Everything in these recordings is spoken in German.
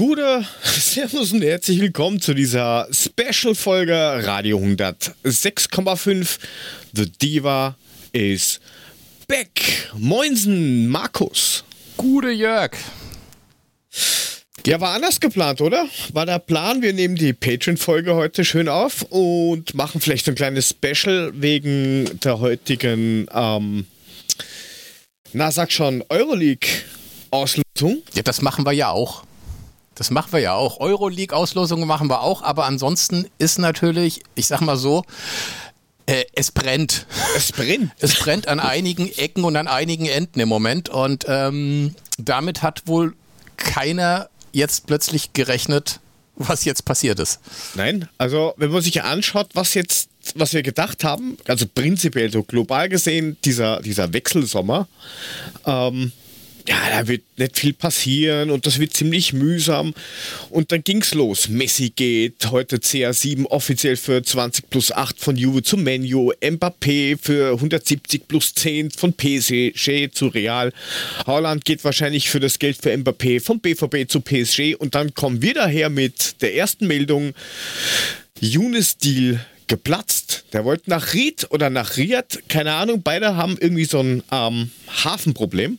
Gute, Servus und herzlich willkommen zu dieser Special-Folge Radio 106,5. The Diva is back. Moinsen, Markus. Gute Jörg. Ja, war anders geplant, oder? War der Plan, wir nehmen die Patreon-Folge heute schön auf und machen vielleicht ein kleines Special wegen der heutigen, ähm, na sag schon, Euroleague-Auslosung. Ja, das machen wir ja auch. Das machen wir ja auch. Euroleague-Auslosungen machen wir auch, aber ansonsten ist natürlich, ich sag mal so, äh, es brennt. Es brennt. Es brennt an einigen Ecken und an einigen Enden im Moment und ähm, damit hat wohl keiner jetzt plötzlich gerechnet, was jetzt passiert ist. Nein, also wenn man sich anschaut, was jetzt, was wir gedacht haben, also prinzipiell so global gesehen, dieser, dieser Wechselsommer, ähm, ja, da wird nicht viel passieren und das wird ziemlich mühsam. Und dann ging's los. Messi geht, heute CR7 offiziell für 20 plus 8 von Juve zu Menu, Mbappé für 170 plus 10 von PSG zu Real. Holland geht wahrscheinlich für das Geld für Mbappé vom BVB zu PSG und dann kommen wir daher mit der ersten Meldung. Younes-Deal geplatzt. Der wollte nach Ried oder nach Riyadh, keine Ahnung. Beide haben irgendwie so ein ähm, Hafenproblem.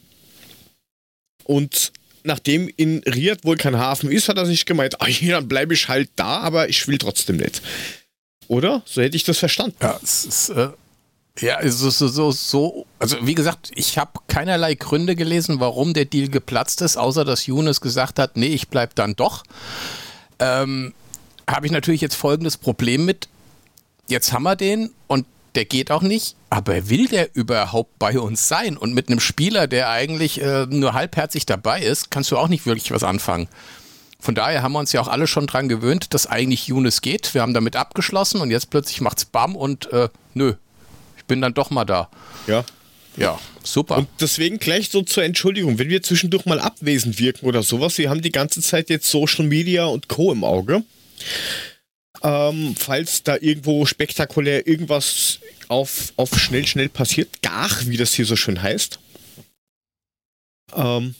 Und nachdem in Riyadh wohl kein Hafen ist, hat er sich gemeint, ah, ja, dann bleibe ich halt da, aber ich will trotzdem nicht. Oder? So hätte ich das verstanden. Ja, es ist, äh, ja, so, so, so, so, also wie gesagt, ich habe keinerlei Gründe gelesen, warum der Deal geplatzt ist, außer dass Younes gesagt hat, nee, ich bleibe dann doch. Ähm, habe ich natürlich jetzt folgendes Problem mit. Jetzt haben wir den und der geht auch nicht. Aber will der überhaupt bei uns sein? Und mit einem Spieler, der eigentlich äh, nur halbherzig dabei ist, kannst du auch nicht wirklich was anfangen. Von daher haben wir uns ja auch alle schon dran gewöhnt, dass eigentlich Younes geht. Wir haben damit abgeschlossen und jetzt plötzlich macht's Bam und äh, nö, ich bin dann doch mal da. Ja. Ja, super. Und deswegen gleich so zur Entschuldigung, wenn wir zwischendurch mal abwesend wirken oder sowas, wir haben die ganze Zeit jetzt Social Media und Co. im Auge. Ähm, falls da irgendwo spektakulär irgendwas auf, auf schnell, schnell passiert, gar, wie das hier so schön heißt. Ähm,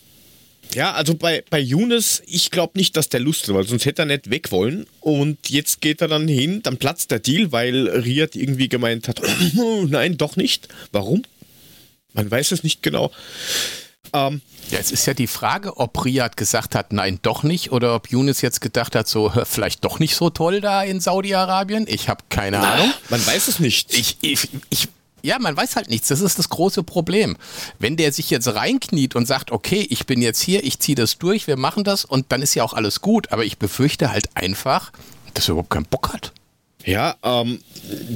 ja, also bei, bei Younes, ich glaube nicht, dass der Lust weil sonst hätte er nicht weg wollen. Und jetzt geht er dann hin, dann platzt der Deal, weil Riyad irgendwie gemeint hat, nein, doch nicht. Warum? Man weiß es nicht genau. Ähm, ja, es ist ja die Frage, ob Riyad gesagt hat, nein, doch nicht, oder ob Younes jetzt gedacht hat, so vielleicht doch nicht so toll da in Saudi-Arabien. Ich habe keine Na, Ahnung. Man weiß es nicht. Ich, ich, ich, ja, man weiß halt nichts. Das ist das große Problem. Wenn der sich jetzt reinkniet und sagt, okay, ich bin jetzt hier, ich ziehe das durch, wir machen das und dann ist ja auch alles gut. Aber ich befürchte halt einfach, dass er überhaupt keinen Bock hat. Ja, ähm,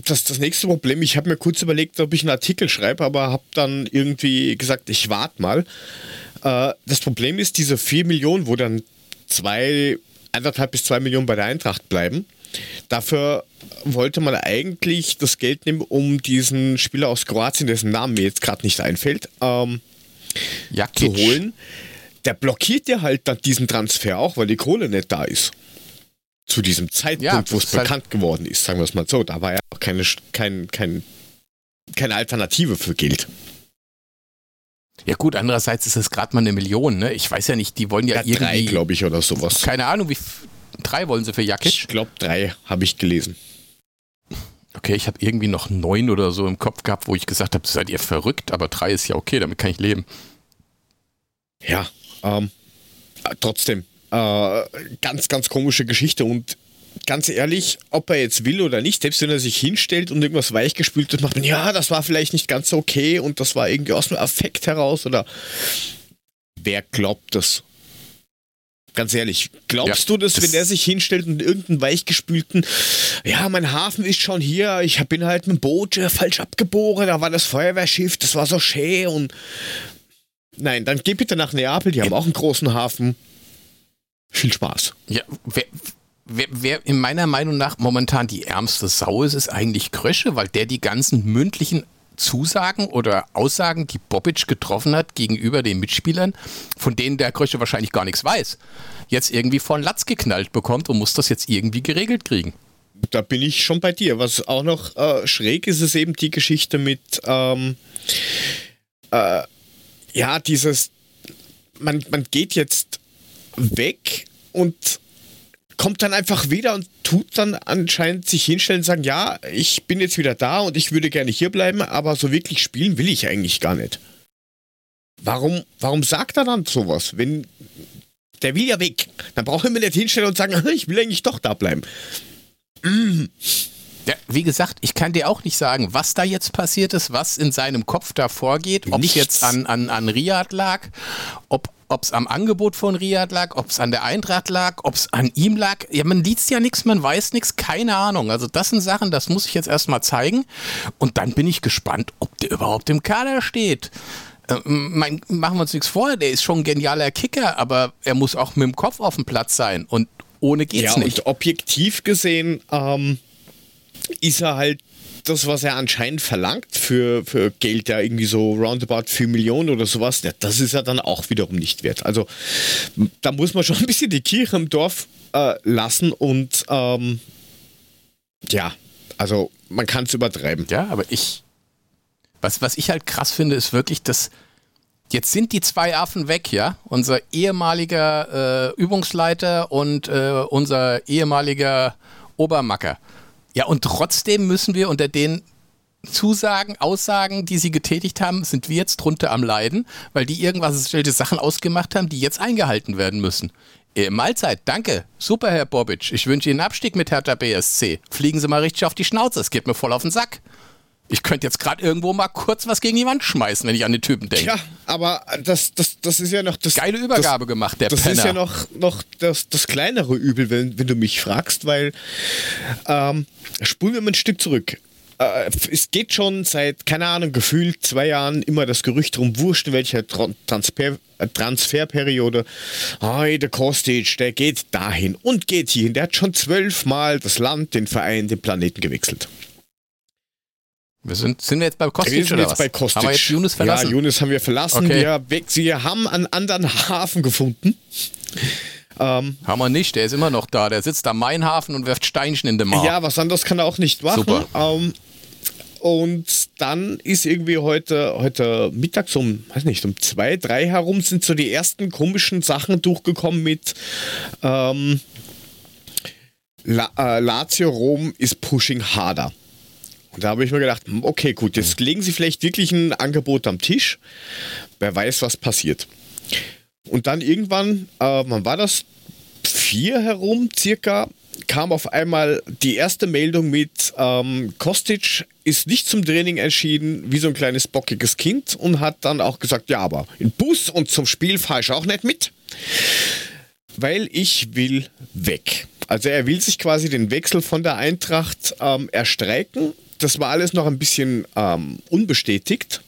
das das nächste Problem. Ich habe mir kurz überlegt, ob ich einen Artikel schreibe, aber habe dann irgendwie gesagt, ich warte mal. Äh, das Problem ist, diese 4 Millionen, wo dann zwei, anderthalb bis zwei Millionen bei der Eintracht bleiben. Dafür wollte man eigentlich das Geld nehmen, um diesen Spieler aus Kroatien, dessen Namen mir jetzt gerade nicht einfällt, ähm, zu holen. Der blockiert ja halt dann diesen Transfer auch, weil die Kohle nicht da ist zu diesem Zeitpunkt, ja, wo es halt bekannt halt geworden ist, sagen wir es mal so. Da war ja auch keine, kein, kein, keine Alternative für Geld. Ja gut, andererseits ist es gerade mal eine Million, ne? Ich weiß ja nicht, die wollen ja, ja irgendwie... drei, glaube ich, oder sowas. Keine Ahnung, wie... Drei wollen sie für Jakic? Ich glaube drei, habe ich gelesen. Okay, ich habe irgendwie noch neun oder so im Kopf gehabt, wo ich gesagt habe, seid ihr verrückt, aber drei ist ja okay, damit kann ich leben. Ja, ähm, trotzdem, äh, ganz, ganz komische Geschichte und ganz ehrlich, ob er jetzt will oder nicht, selbst wenn er sich hinstellt und irgendwas weichgespült wird, macht man, ja, das war vielleicht nicht ganz so okay und das war irgendwie aus dem Affekt heraus oder wer glaubt das? Ganz ehrlich, glaubst ja, du das, das, wenn der sich hinstellt und irgendeinen weichgespülten, ja, mein Hafen ist schon hier, ich bin halt mit dem Boot falsch abgeboren, da war das Feuerwehrschiff, das war so schön und nein, dann geh bitte nach Neapel, die haben auch einen großen Hafen. Viel Spaß. Ja, wer, wer, wer in meiner Meinung nach momentan die ärmste Sau ist, ist eigentlich Krösche, weil der die ganzen mündlichen Zusagen oder Aussagen, die Bobic getroffen hat gegenüber den Mitspielern, von denen der Krösche wahrscheinlich gar nichts weiß, jetzt irgendwie von Latz geknallt bekommt und muss das jetzt irgendwie geregelt kriegen. Da bin ich schon bei dir. Was auch noch äh, schräg ist, ist eben die Geschichte mit, ähm, äh, ja, dieses, man, man geht jetzt weg und kommt dann einfach wieder und tut dann anscheinend sich hinstellen und sagen, ja, ich bin jetzt wieder da und ich würde gerne hier bleiben, aber so wirklich spielen will ich eigentlich gar nicht. Warum, warum sagt er dann sowas? Wenn der will ja weg, dann braucht er mir nicht hinstellen und sagen, ich will eigentlich doch da bleiben. Mm. Ja, wie gesagt, ich kann dir auch nicht sagen, was da jetzt passiert ist, was in seinem Kopf da vorgeht, ob es jetzt an, an, an Riyadh lag, ob es am Angebot von Riyadh lag, ob es an der Eintracht lag, ob es an ihm lag. Ja, man liest ja nichts, man weiß nichts, keine Ahnung. Also das sind Sachen, das muss ich jetzt erstmal zeigen. Und dann bin ich gespannt, ob der überhaupt im Kader steht. Äh, mein, machen wir uns nichts vor, der ist schon ein genialer Kicker, aber er muss auch mit dem Kopf auf dem Platz sein. Und ohne geht's ja, nicht. Und objektiv gesehen, ähm, ist er halt das, was er anscheinend verlangt für, für Geld, ja irgendwie so roundabout 4 Millionen oder sowas, ja, das ist er dann auch wiederum nicht wert. Also da muss man schon ein bisschen die Kirche im Dorf äh, lassen und ähm, ja, also man kann es übertreiben. Ja, aber ich, was, was ich halt krass finde, ist wirklich, dass jetzt sind die zwei Affen weg, ja? Unser ehemaliger äh, Übungsleiter und äh, unser ehemaliger Obermacker. Ja, und trotzdem müssen wir unter den Zusagen, Aussagen, die sie getätigt haben, sind wir jetzt drunter am Leiden, weil die irgendwas stellte Sachen ausgemacht haben, die jetzt eingehalten werden müssen. Äh, Mahlzeit, danke. Super, Herr Bobic. Ich wünsche Ihnen Abstieg mit Hertha BSC. Fliegen Sie mal richtig auf die Schnauze, es geht mir voll auf den Sack. Ich könnte jetzt gerade irgendwo mal kurz was gegen die Wand schmeißen, wenn ich an den Typen denke. Ja, aber das, das, das ist ja noch das. Geile Übergabe das, gemacht, der Das Penner. ist ja noch, noch das, das kleinere Übel, wenn, wenn du mich fragst, weil ähm, spulen wir mal ein Stück zurück. Äh, es geht schon seit, keine Ahnung, gefühlt zwei Jahren immer das Gerücht drum, wurscht in welcher Transfer, äh, Transferperiode. Hey, der Kostic, der geht dahin und geht hierhin. Der hat schon zwölfmal das Land, den Verein, den Planeten gewechselt. Wir sind, sind wir jetzt bei Kostic wir sind jetzt bei Kostic. Haben wir jetzt Yunus verlassen? Ja, Yunus haben wir verlassen. Okay. Wir, weg, wir haben einen anderen Hafen gefunden. Ähm, haben wir nicht, der ist immer noch da. Der sitzt am Mainhafen und wirft Steinchen in den Mar. Ja, was anderes kann er auch nicht machen. Super. Ähm, und dann ist irgendwie heute, heute Mittag um, weiß nicht, um zwei, drei herum sind so die ersten komischen Sachen durchgekommen mit ähm, La, äh, Lazio Rom ist pushing harder. Und da habe ich mir gedacht, hm, okay, gut, jetzt legen sie vielleicht wirklich ein Angebot am Tisch. Wer weiß, was passiert. Und dann irgendwann, äh, wann war das? Vier herum circa, kam auf einmal die erste Meldung mit, ähm, Kostic ist nicht zum Training erschienen, wie so ein kleines bockiges Kind und hat dann auch gesagt, ja, aber in Bus und zum Spiel fahre ich auch nicht mit, weil ich will weg. Also er will sich quasi den Wechsel von der Eintracht ähm, erstreiken das war alles noch ein bisschen ähm, unbestätigt.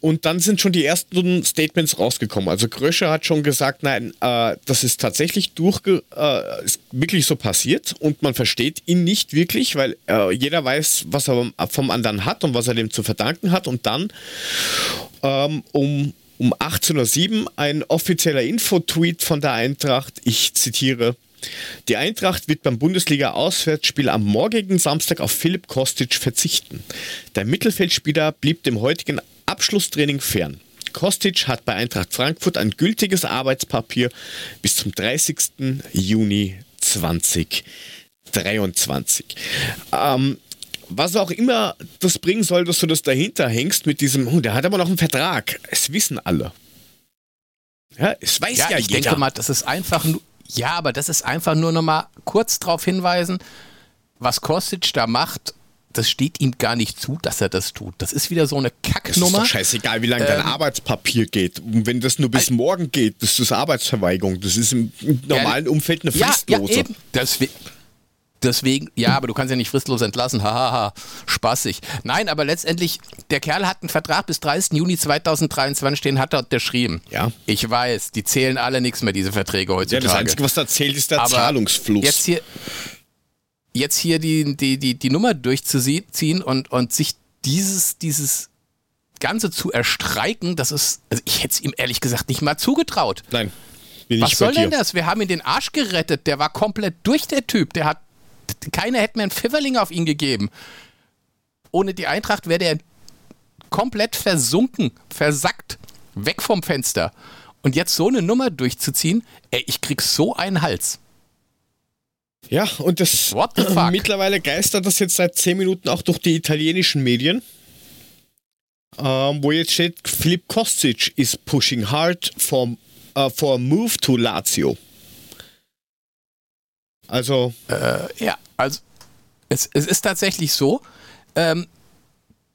Und dann sind schon die ersten Statements rausgekommen. Also Gröscher hat schon gesagt, nein, äh, das ist tatsächlich durchge äh, ist wirklich so passiert und man versteht ihn nicht wirklich, weil äh, jeder weiß, was er vom anderen hat und was er dem zu verdanken hat. Und dann ähm, um, um 18.07 Uhr ein offizieller Infotweet von der Eintracht, ich zitiere, die Eintracht wird beim Bundesliga-Auswärtsspiel am morgigen Samstag auf Philipp Kostic verzichten. Der Mittelfeldspieler blieb dem heutigen Abschlusstraining fern. Kostic hat bei Eintracht Frankfurt ein gültiges Arbeitspapier bis zum 30. Juni 2023. Ähm, was auch immer das bringen soll, dass du das dahinter hängst mit diesem, oh, der hat aber noch einen Vertrag. Es wissen alle. Ja, es weiß ja, ja ich jeder. Ich denke mal, das ist einfach nur ja, aber das ist einfach nur noch mal kurz darauf hinweisen, was Kostic da macht, das steht ihm gar nicht zu, dass er das tut. Das ist wieder so eine Kacknummer. Das ist doch scheißegal, wie lange ähm, dein Arbeitspapier geht. Und wenn das nur bis morgen geht, das ist Arbeitsverweigerung. Das ist im normalen ja, Umfeld eine Fristlose. Ja, ja, eben. Deswegen, Deswegen, ja, aber du kannst ja nicht fristlos entlassen. Hahaha, spaßig. Nein, aber letztendlich, der Kerl hat einen Vertrag bis 30. Juni 2023 stehen, hat er unterschrieben. Ja. Ich weiß, die zählen alle nichts mehr, diese Verträge heutzutage. Ja, das Einzige, was da zählt, ist der aber Zahlungsfluss. Jetzt hier, jetzt hier die, die, die, die Nummer durchzuziehen und, und sich dieses, dieses Ganze zu erstreiken, das ist, also ich hätte es ihm ehrlich gesagt nicht mal zugetraut. Nein. Was soll denn das? Wir haben ihn den Arsch gerettet. Der war komplett durch, der Typ. Der hat keiner hätte mir einen Pfifferling auf ihn gegeben. Ohne die Eintracht wäre der komplett versunken, versackt, weg vom Fenster. Und jetzt so eine Nummer durchzuziehen, ey, ich krieg so einen Hals. Ja, und das What the fuck? mittlerweile geistert das jetzt seit 10 Minuten auch durch die italienischen Medien. Ähm, wo jetzt steht, Philipp Kostic is pushing hard for, uh, for a move to Lazio. Also, Äh, ja, also es, es ist tatsächlich so, ähm,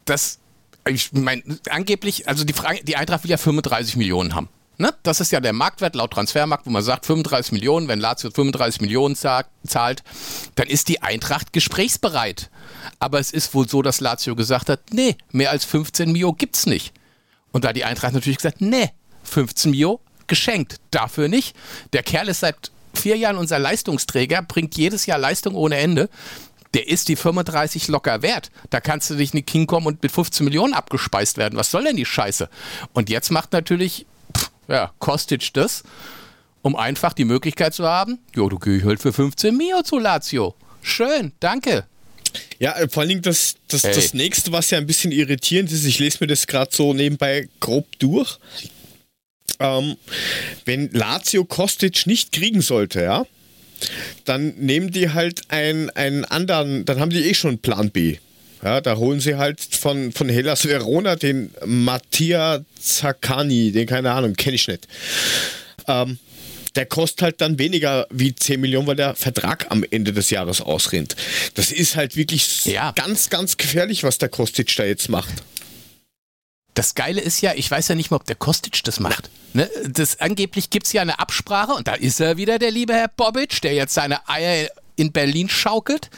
dass ich meine, angeblich, also die, Frage, die Eintracht will ja 35 Millionen haben. Ne? Das ist ja der Marktwert laut Transfermarkt, wo man sagt 35 Millionen, wenn Lazio 35 Millionen zahlt, dann ist die Eintracht gesprächsbereit. Aber es ist wohl so, dass Lazio gesagt hat, nee, mehr als 15 Mio gibt's nicht. Und da die Eintracht natürlich gesagt, nee, 15 Mio geschenkt, dafür nicht. Der Kerl ist seit vier Jahren unser Leistungsträger, bringt jedes Jahr Leistung ohne Ende. Der ist die 35 locker wert. Da kannst du dich nicht hinkommen und mit 15 Millionen abgespeist werden. Was soll denn die Scheiße? Und jetzt macht natürlich, pff, ja, Kostic das, um einfach die Möglichkeit zu haben, jo, du gehst halt für 15 Mio zu Lazio. Schön, danke. ja, äh, vor allen Dingen das, das, Ey. das nächste, was ja ein bisschen irritierend ist, ich lese mir das gerade so nebenbei grob durch. Ähm, wenn Lazio Kostic nicht kriegen sollte, ja, dann nehmen die halt einen, einen anderen, dann haben die eh schon Plan B. Ja, da holen sie halt von, von Hellas Verona den Mattia Zaccani, den keine Ahnung, kenne ich nicht. Ähm, der kostet halt dann weniger wie 10 Millionen, weil der Vertrag am Ende des Jahres ausrennt. Das ist halt wirklich Ja. ganz, ganz gefährlich, was der Kostic da jetzt macht. Das Geile ist ja, ich weiß ja nicht mal, ob der Kostic das macht. Ne? Das, angeblich gibt es ja eine Absprache und da ist er wieder, der liebe Herr Bobic, der jetzt seine Eier in Berlin schaukelt.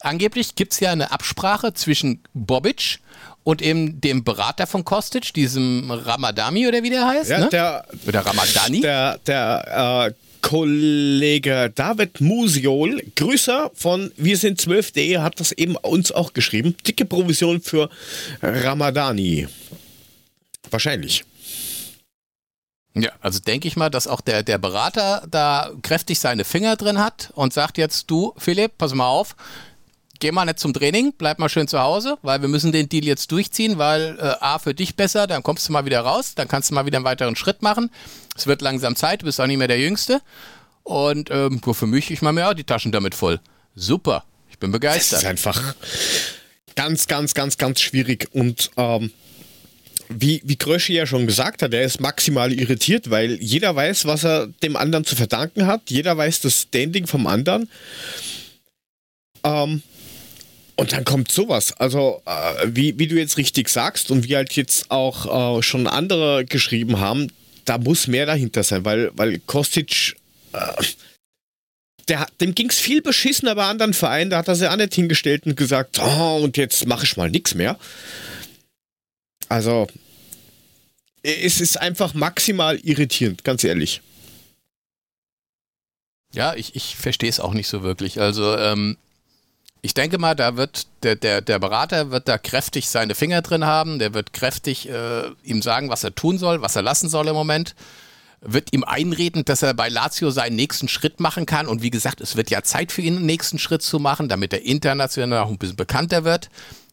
Angeblich gibt es ja eine Absprache zwischen Bobic und eben dem Berater von Kostic, diesem Ramadami oder wie der heißt. Ja, ne? der, oder Ramadani. der, der äh, Kollege David Musiol, Grüßer von Wir sind 12.de, hat das eben uns auch geschrieben. Dicke Provision für Ramadani. Wahrscheinlich. Ja, also denke ich mal, dass auch der, der Berater da kräftig seine Finger drin hat und sagt jetzt, du Philipp, pass mal auf, geh mal nicht zum Training, bleib mal schön zu Hause, weil wir müssen den Deal jetzt durchziehen, weil äh, A für dich besser, dann kommst du mal wieder raus, dann kannst du mal wieder einen weiteren Schritt machen. Es wird langsam Zeit, du bist auch nicht mehr der Jüngste. Und ähm, nur für mich, ich mache mir auch die Taschen damit voll. Super, ich bin Das ist begeistert. einfach ganz, ganz, ganz, ganz schwierig. Und ähm, wie, wie Kröschi ja schon gesagt hat, er ist maximal irritiert, weil jeder weiß, was er dem anderen zu verdanken hat. Jeder weiß das Standing vom anderen. Ähm, und dann kommt sowas. Also, äh, wie, wie du jetzt richtig sagst und wie halt jetzt auch äh, schon andere geschrieben haben, da muss mehr dahinter sein, weil, weil Kostic, äh, der, dem ging es viel beschissener bei anderen Vereinen. Da hat er sich auch nicht hingestellt und gesagt, oh, und jetzt mache ich mal nichts mehr. Also, es ist einfach maximal irritierend, ganz ehrlich. Ja, ich, ich verstehe es auch nicht so wirklich. Also, ähm, ich denke mal, da wird der, der, der Berater wird da kräftig seine Finger drin haben, der wird kräftig äh, ihm sagen, was er tun soll, was er lassen soll im Moment. Wird ihm einreden, dass er bei Lazio seinen nächsten Schritt machen kann. Und wie gesagt, es wird ja Zeit für ihn, einen nächsten Schritt zu machen, damit er international auch ein bisschen bekannter wird.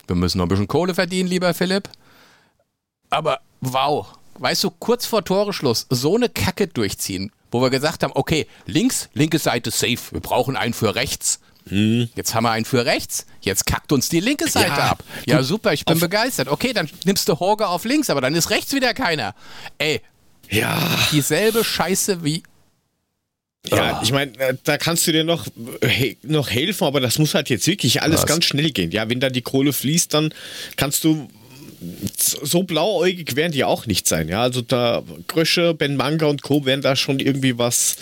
Wir müssen noch ein bisschen Kohle verdienen, lieber Philipp. Aber wow, weißt du, kurz vor Toreschluss so eine Kacke durchziehen, wo wir gesagt haben, okay, links, linke Seite safe, wir brauchen einen für rechts. Jetzt haben wir einen für rechts, jetzt kackt uns die linke Seite Ja, ab. Ja, super, ich bin begeistert. Okay, dann nimmst du Horge auf links, aber dann ist rechts wieder keiner. Ey, Ja. dieselbe Scheiße wie. Ja, ich meine, äh, da kannst du dir noch, noch helfen, aber das muss halt jetzt wirklich alles Was? ganz schnell gehen. Ja, wenn da die Kohle fließt, dann kannst du so blauäugig werden die auch nicht sein. Ja, also da Grösche, Ben Manga und Co. werden da schon irgendwie was,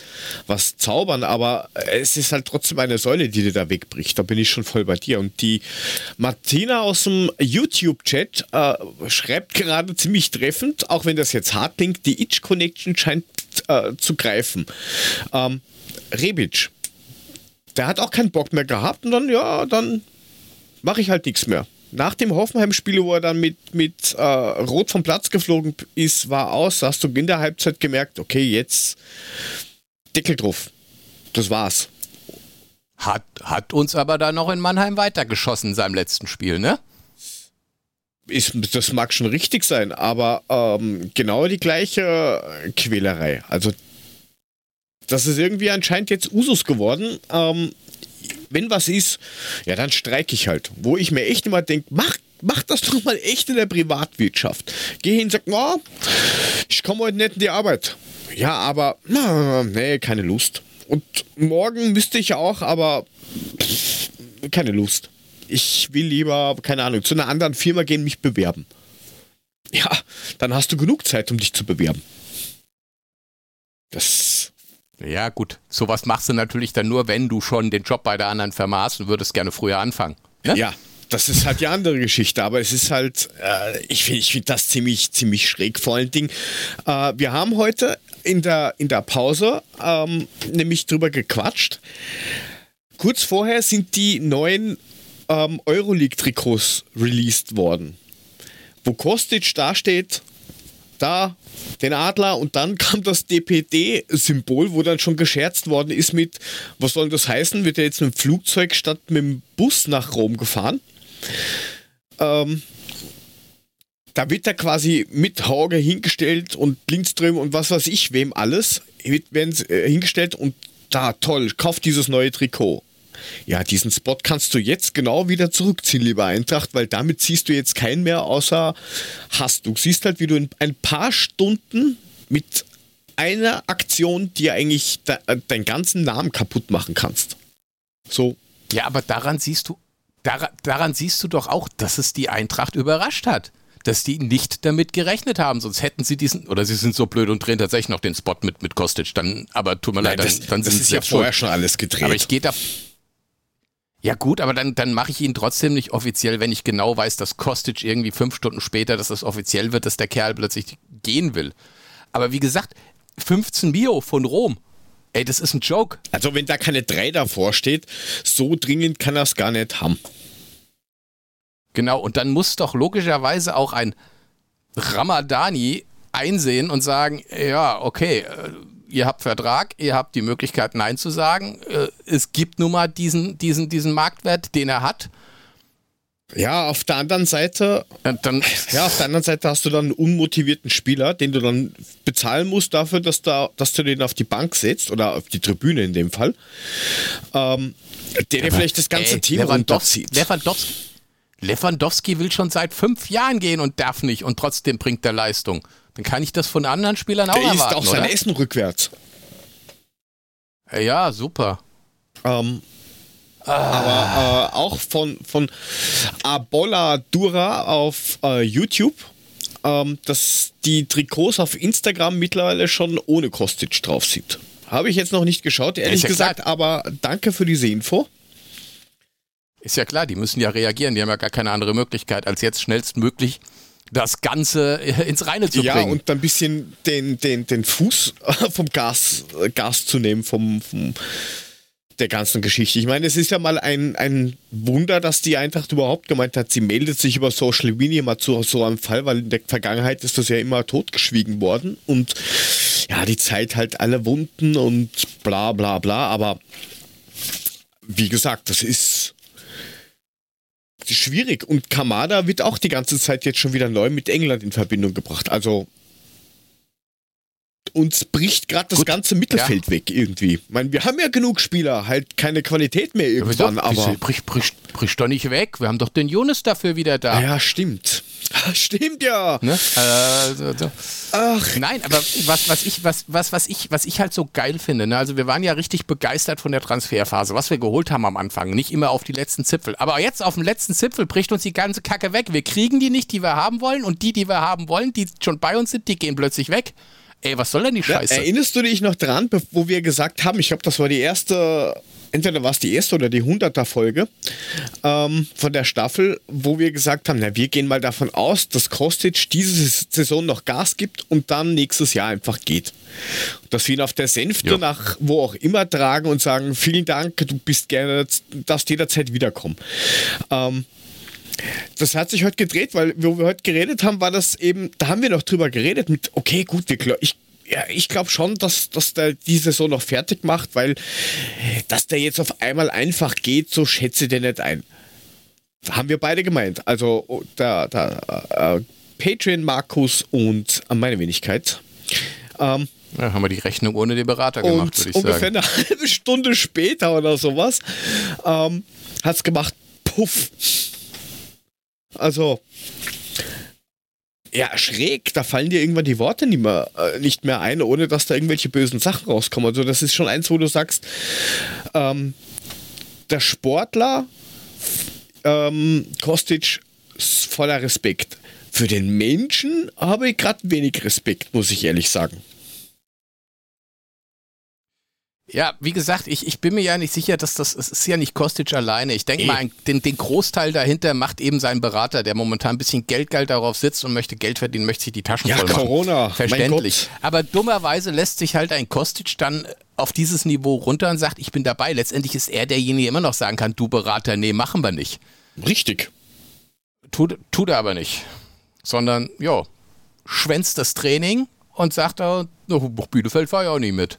was zaubern, aber es ist halt trotzdem eine Säule, die dir da wegbricht. Da bin ich schon voll bei dir. Und die Martina aus dem YouTube-Chat äh, schreibt gerade ziemlich treffend, auch wenn das jetzt hart klingt, die Itch-Connection scheint äh, zu greifen. Ähm, Rebic, der hat auch keinen Bock mehr gehabt und dann, ja, dann mache ich halt nichts mehr. Nach dem Hoffenheim-Spiel, wo er dann mit, mit äh, Rot vom Platz geflogen ist, war aus, hast du in der Halbzeit gemerkt, okay, jetzt Deckel drauf. Das war's. Hat, hat uns aber da noch in Mannheim weitergeschossen in seinem letzten Spiel, ne? ist, das mag schon richtig sein, aber ähm, genau die gleiche Quälerei. Also das ist irgendwie anscheinend jetzt Usus geworden. Ähm, wenn was ist, ja, dann streike ich halt. Wo ich mir echt immer denke, mach, mach das doch mal echt in der Privatwirtschaft. Geh hin und sag, no, ich komme heute nicht in die Arbeit. Ja, aber, nee, keine Lust. Und morgen müsste ich auch, aber keine Lust. Ich will lieber, keine Ahnung, zu einer anderen Firma gehen, mich bewerben. Ja, dann hast du genug Zeit, um dich zu bewerben. Das ja, gut. Sowas machst du natürlich dann nur, wenn du schon den Job bei der anderen Firma hast und würdest gerne früher anfangen. Ne? Ja, das ist halt die andere Geschichte, aber es ist halt, äh, ich finde ich find das ziemlich, ziemlich schräg. Vor allen Dingen, äh, wir haben heute in der, in der Pause ähm, nämlich drüber gequatscht. Kurz vorher sind die neuen ähm, Euroleague-Trikots released worden. Wo Kostic dasteht, da den Adler und dann kam das DPD-Symbol, wo dann schon gescherzt worden ist mit, was soll das heißen? Wird er jetzt mit dem Flugzeug statt mit dem Bus nach Rom gefahren? Ähm, da wird er quasi mit Hauge hingestellt und Lindström und was weiß ich, wem alles, werden äh, hingestellt und da, toll, kauft dieses neue Trikot. Ja, diesen Spot kannst du jetzt genau wieder zurückziehen, lieber Eintracht, weil damit ziehst du jetzt keinen mehr außer Hass. Du siehst halt, wie du in ein paar Stunden mit einer Aktion dir eigentlich de äh, deinen ganzen Namen kaputt machen kannst. So. Ja, aber daran siehst du, daran, daran siehst du doch auch, dass es die Eintracht überrascht hat dass die nicht damit gerechnet haben, sonst hätten sie diesen, oder sie sind so blöd und drehen tatsächlich noch den Spot mit, mit Kostic, dann, aber tut mir Nein, leid, dann, das, dann das sind sie ja vorher schon alles gedreht. Aber ich gehe da, ja gut, aber dann, dann mache ich ihn trotzdem nicht offiziell, wenn ich genau weiß, dass Kostic irgendwie fünf Stunden später, dass das offiziell wird, dass der Kerl plötzlich gehen will. Aber wie gesagt, 15 Bio von Rom. Ey, das ist ein Joke. Also wenn da keine drei davor steht, so dringend kann er es gar nicht haben. Genau, und dann muss doch logischerweise auch ein Ramadani einsehen und sagen, ja, okay, äh, ihr habt Vertrag, ihr habt die Möglichkeit, Nein zu sagen. Es gibt nun mal diesen, diesen, diesen Marktwert, den er hat. Ja, auf der anderen Seite, dann, ja, auf der anderen Seite hast du dann einen unmotivierten Spieler, den du dann bezahlen musst dafür, dass, da, dass du den auf die Bank setzt oder auf die Tribüne in dem Fall, ähm, der dir vielleicht das ganze ey, Team runterzieht. Lewandowski, Lewandowski will schon seit fünf Jahren gehen und darf nicht und trotzdem bringt er Leistung. Dann kann ich das von anderen Spielern auch Der erwarten. Der isst auch sein Essen rückwärts. Ja, super. Ähm, ah. Aber äh, auch von, von Abola Dura auf äh, YouTube, ähm, dass die Trikots auf Instagram mittlerweile schon ohne Kostic drauf sind. Habe ich jetzt noch nicht geschaut, ehrlich ja gesagt, klar. aber danke für diese Info. Ist ja klar, die müssen ja reagieren, die haben ja gar keine andere Möglichkeit, als jetzt schnellstmöglich das Ganze ins Reine zu bringen. Ja, und ein bisschen den, den, den Fuß vom Gas, Gas zu nehmen, vom, vom der ganzen Geschichte. Ich meine, es ist ja mal ein, ein Wunder, dass die Eintracht überhaupt gemeint hat, sie meldet sich über Social Media mal zu so einem Fall, weil in der Vergangenheit ist das ja immer totgeschwiegen worden und ja, die Zeit halt alle Wunden und bla bla bla, aber wie gesagt, das ist schwierig. Und Kamada wird auch die ganze Zeit jetzt schon wieder neu mit England in Verbindung gebracht. Also uns bricht gerade das Gut. ganze Mittelfeld ja. weg irgendwie. Ich meine, wir haben ja genug Spieler, halt keine Qualität mehr irgendwann, ja, aber. Bricht, bricht, bricht doch nicht weg. Wir haben doch den Jonas dafür wieder da. Ja, stimmt. Stimmt ja. Ne? Äh, so, so. Ach. Nein, aber was, was, ich, was, was, was, ich, was ich halt so geil finde, ne? also wir waren ja richtig begeistert von der Transferphase, was wir geholt haben am Anfang, nicht immer auf die letzten Zipfel. Aber jetzt auf dem letzten Zipfel bricht uns die ganze Kacke weg. Wir kriegen die nicht, die wir haben wollen und die, die wir haben wollen, die schon bei uns sind, die gehen plötzlich weg. Ey, was soll denn die Scheiße? Ja, erinnerst du dich noch dran, wo wir gesagt haben, ich glaube, das war die erste, entweder war es die erste oder die 100er Folge ähm, von der Staffel, wo wir gesagt haben, na, wir gehen mal davon aus, dass Kostic diese Saison noch Gas gibt und dann nächstes Jahr einfach geht. Dass wir ihn auf der Sänfte ja. nach wo auch immer tragen und sagen, vielen Dank, du bist gerne, darfst jederzeit wiederkommen. Ähm, das hat sich heute gedreht, weil wo wir heute geredet haben, war das eben, da haben wir noch drüber geredet mit, okay, gut, wir, ich, ja, ich glaube schon, dass, dass der die Saison noch fertig macht, weil dass der jetzt auf einmal einfach geht, so schätze ich den nicht ein. haben wir beide gemeint. Also oh, der, der äh, Patreon Markus und meine Wenigkeit. Ähm, ja, haben wir die Rechnung ohne den Berater gemacht, würde ich ungefähr sagen. Ungefähr eine halbe Stunde später oder sowas ähm, hat es gemacht, puff. Also, ja, schräg, da fallen dir irgendwann die Worte nicht mehr, äh, nicht mehr ein, ohne dass da irgendwelche bösen Sachen rauskommen. Also, das ist schon eins, wo du sagst, ähm, der Sportler ähm, Kostic voller Respekt. Für den Menschen habe ich gerade wenig Respekt, muss ich ehrlich sagen. Ja, wie gesagt, ich, ich bin mir ja nicht sicher, dass das, es ist ja nicht Kostic alleine. Ich denke mal, den, den Großteil dahinter macht eben sein Berater, der momentan ein bisschen Geldgeld darauf sitzt und möchte Geld verdienen, möchte sich die Taschen ja, voll machen. Corona. Verständlich. Aber dummerweise lässt sich halt ein Kostic dann auf dieses Niveau runter und sagt, ich bin dabei. Letztendlich ist er derjenige, der immer noch sagen kann, du Berater, nee, machen wir nicht. Richtig. Tut, tut er aber nicht. Sondern, ja, schwänzt das Training und sagt, oh, Bielefeld war ja auch nie mit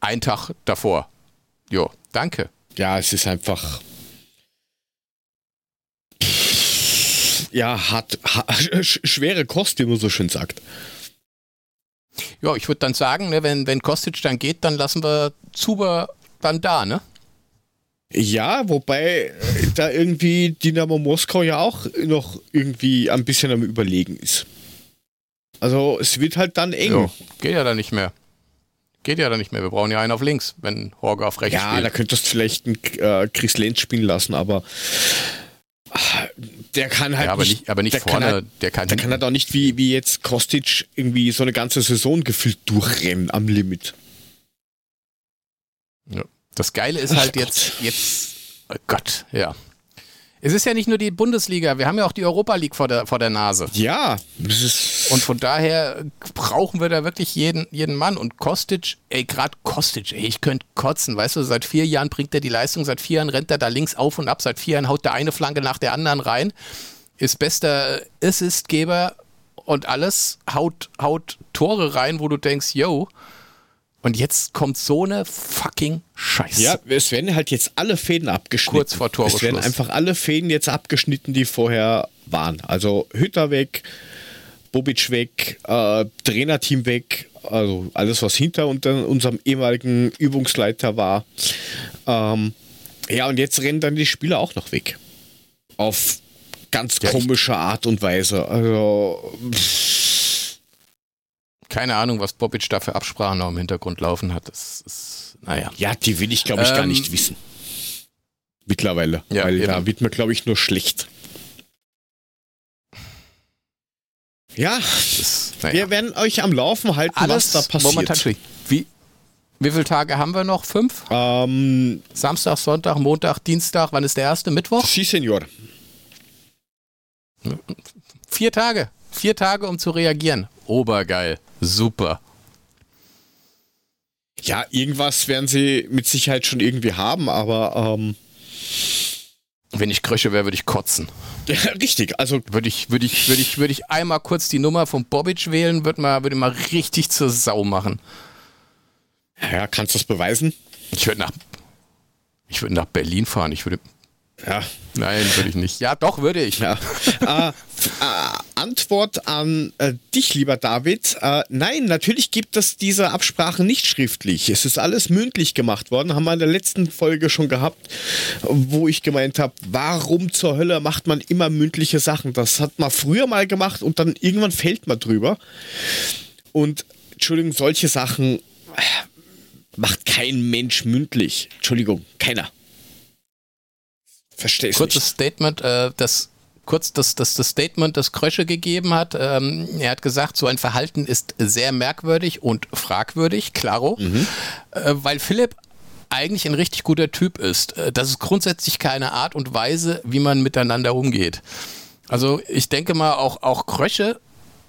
ein Tag davor. Jo, danke. Ja, es ist einfach. Ja, hat, hat schwere Kost, wie man so schön sagt. Ja, ich würde dann sagen, ne, wenn, wenn Kostic dann geht, dann lassen wir Zuber dann da, ne? Ja, wobei äh, da irgendwie Dynamo Moskau ja auch noch irgendwie ein bisschen am Überlegen ist. Also es wird halt dann eng. Jo, geht ja dann nicht mehr. Geht ja dann nicht mehr. Wir brauchen ja einen auf links, wenn Horge auf rechts ja, spielt. Ja, da könntest du vielleicht einen äh, Chris Lenz spielen lassen, aber ah, der kann halt ja, aber nicht, nicht, aber nicht der vorne, kann halt, der kann, der kann halt auch nicht wie, wie jetzt Kostic irgendwie so eine ganze Saison gefühlt durchrennen am Limit. Ja. Das Geile ist halt Ach jetzt, Gott. jetzt, oh Gott, ja. Es ist ja nicht nur die Bundesliga, wir haben ja auch die Europa League vor der, vor der Nase. Ja. Und von daher brauchen wir da wirklich jeden, jeden Mann. Und Kostic, ey, gerade Kostic, ey, ich könnte kotzen, weißt du, seit vier Jahren bringt er die Leistung, seit vier Jahren rennt er da links auf und ab, seit vier Jahren haut der eine Flanke nach der anderen rein, ist bester Assistgeber und alles, haut, haut Tore rein, wo du denkst, yo, und jetzt kommt so eine fucking Scheiße. Ja, es werden halt jetzt alle Fäden abgeschnitten. Kurz vor Torbeschluss. Es werden einfach alle Fäden jetzt abgeschnitten, die vorher waren. Also Hütter weg, Bobic weg, äh, Trainerteam weg, also alles, was hinter unserem ehemaligen Übungsleiter war. Ähm, ja, und jetzt rennen dann die Spieler auch noch weg. Auf ganz ja, komische Art und Weise. Also. Pff keine Ahnung, was Bobic da für Absprachen noch im Hintergrund laufen hat. Das ist, naja. Ja, die will ich, glaube ich, ähm, gar nicht wissen. Mittlerweile. Ja, weil eben. da wird mir, glaube ich, nur schlecht. Ja, das, naja. wir werden euch am Laufen halten, Alles was da passiert. Momentan Wie, wie viele Tage haben wir noch? Fünf? Ähm, Samstag, Sonntag, Montag, Dienstag. Wann ist der erste? Mittwoch? Si, Senor. Vier Tage. Vier Tage, um zu reagieren. Obergeil. Super. Ja, irgendwas werden sie mit Sicherheit schon irgendwie haben, aber ähm wenn ich Krösche wäre, würde ich kotzen. Ja, richtig. Also würde ich, würde ich, würde ich, würde ich einmal kurz die Nummer von Bobic wählen, würde mal, würde mal richtig zur Sau machen. Ja, kannst du das beweisen? Ich würde nach, ich würde nach Berlin fahren. Ich würde ja. Nein, würde ich nicht. Ja, doch, würde ich. Ja. äh, äh, Antwort an äh, dich, lieber David. Äh, nein, natürlich gibt es diese Absprache nicht schriftlich. Es ist alles mündlich gemacht worden. Haben wir in der letzten Folge schon gehabt, wo ich gemeint habe, warum zur Hölle macht man immer mündliche Sachen? Das hat man früher mal gemacht und dann irgendwann fällt man drüber. Und, Entschuldigung, solche Sachen äh, macht kein Mensch mündlich. Entschuldigung, keiner. Verstehe ich Kurzes nicht. Statement, äh, das kurz das, das, das Statement, das Krösche gegeben hat. Ähm, er hat gesagt, so ein Verhalten ist sehr merkwürdig und fragwürdig, klaro, mhm. äh, weil Philipp eigentlich ein richtig guter Typ ist. Äh, das ist grundsätzlich keine Art und Weise, wie man miteinander umgeht. Also ich denke mal, auch, auch Krösche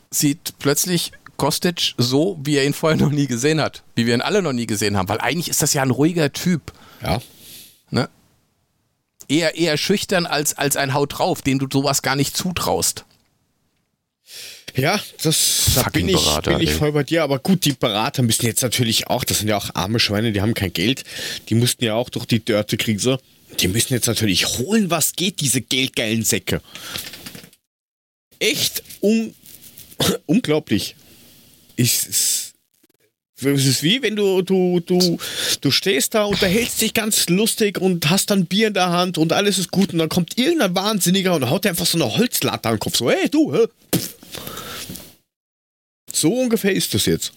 sieht plötzlich Kostic so, wie er ihn vorher noch nie gesehen hat, wie wir ihn alle noch nie gesehen haben, weil eigentlich ist das ja ein ruhiger Typ. Ja. Ne? Eher, eher schüchtern als, als ein Haut drauf, dem du sowas gar nicht zutraust. Ja, das da bin, ich, Berater, bin ich voll bei dir. Aber gut, die Berater müssen jetzt natürlich auch, das sind ja auch arme Schweine, die haben kein Geld. Die mussten ja auch durch die Dörte-Krise. die müssen jetzt natürlich holen, was geht, diese geldgeilen Säcke. Echt un unglaublich. Ich, es ist wie wenn du, du, du, du stehst da, unterhältst dich ganz lustig und hast dann Bier in der Hand und alles ist gut und dann kommt irgendein Wahnsinniger und haut dir einfach so eine Holzlatte an den Kopf. So, hey, du, hä? So ungefähr ist das jetzt.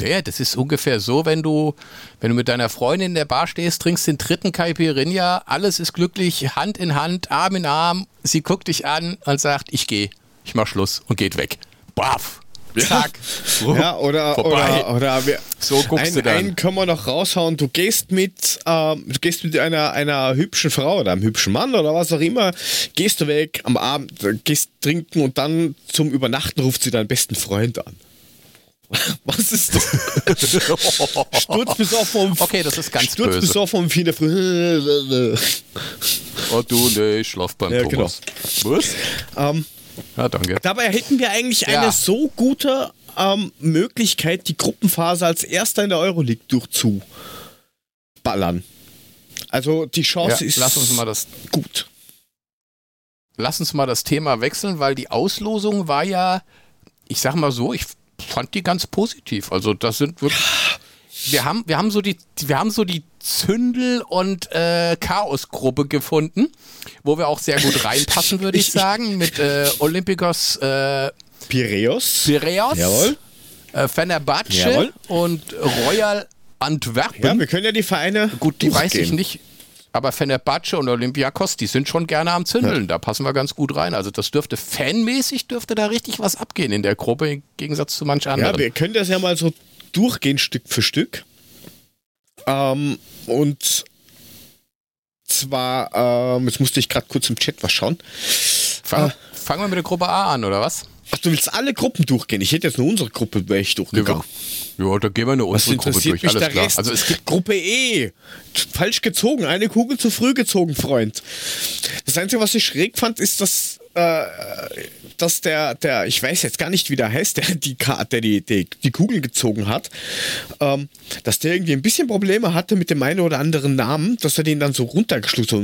Ja, das ist ungefähr so, wenn du, wenn du mit deiner Freundin in der Bar stehst, trinkst den dritten Caipirinha, alles ist glücklich, Hand in Hand, Arm in Arm, sie guckt dich an und sagt, ich gehe, ich mach Schluss und geht weg. Baff. Zack. Ja, oder, Vorbei. oder, oder wir, So guckst einen, du dann. einen können wir noch raushauen. Du gehst mit, ähm, du gehst mit einer, einer hübschen Frau oder einem hübschen Mann oder was auch immer, gehst du weg am Abend, gehst trinken und dann zum Übernachten ruft sie deinen besten Freund an. Was ist das? Sturzbesoffen um, Okay, das ist ganz böse. Sturzbesoffen um vier in der Früh. Oh du, nee, ich schlaf beim Ja, Thomas. Was? ähm, Ja, danke. Dabei hätten wir eigentlich Ja. eine so gute ähm, Möglichkeit, die Gruppenphase als erster in der Euroleague durchzuballern. Also die Chance Ja, ist lass uns mal das gut. lass uns mal das Thema wechseln, weil die Auslosung war ja, ich sag mal so, ich fand die ganz positiv. Also das sind wirklich, wir haben, wir haben so die, wir haben so die Zündel- und äh, Chaos-Gruppe gefunden, wo wir auch sehr gut reinpassen, würde ich sagen, mit äh, Olympikos äh, Piräus. Piraeus, Jawohl. äh, Fenerbahce Jawohl. und Royal Antwerpen. Ja, wir können ja die Vereine Gut, die weiß ich nicht. Aber Fenerbahce und Olympiakos, die sind schon gerne am Zündeln. Da passen wir ganz gut rein. Also das dürfte fanmäßig, dürfte da richtig was abgehen in der Gruppe, im Gegensatz zu manch Ja, anderen. wir können das ja mal so durchgehen, Stück für Stück. Ähm, und zwar, ähm, jetzt musste ich gerade kurz im Chat was schauen. Fang, fangen wir mit der Gruppe A an, oder was? Ach, du willst alle Gruppen durchgehen? Ich hätte jetzt nur unsere Gruppe wäre ich durchgegangen. Ja, da gehen wir Was unsere Gruppe durch. mich Alles der klar. Rest? Also es gibt Gruppe E. Falsch gezogen. Eine Kugel zu früh gezogen, Freund. Das Einzige, was ich schräg fand, ist, dass, äh, dass der, der, ich weiß jetzt gar nicht, wie der heißt, der die, der die, die, die Kugel gezogen hat, ähm, dass der irgendwie ein bisschen Probleme hatte mit dem einen oder anderen Namen, dass er den dann so runtergeschluckt hat.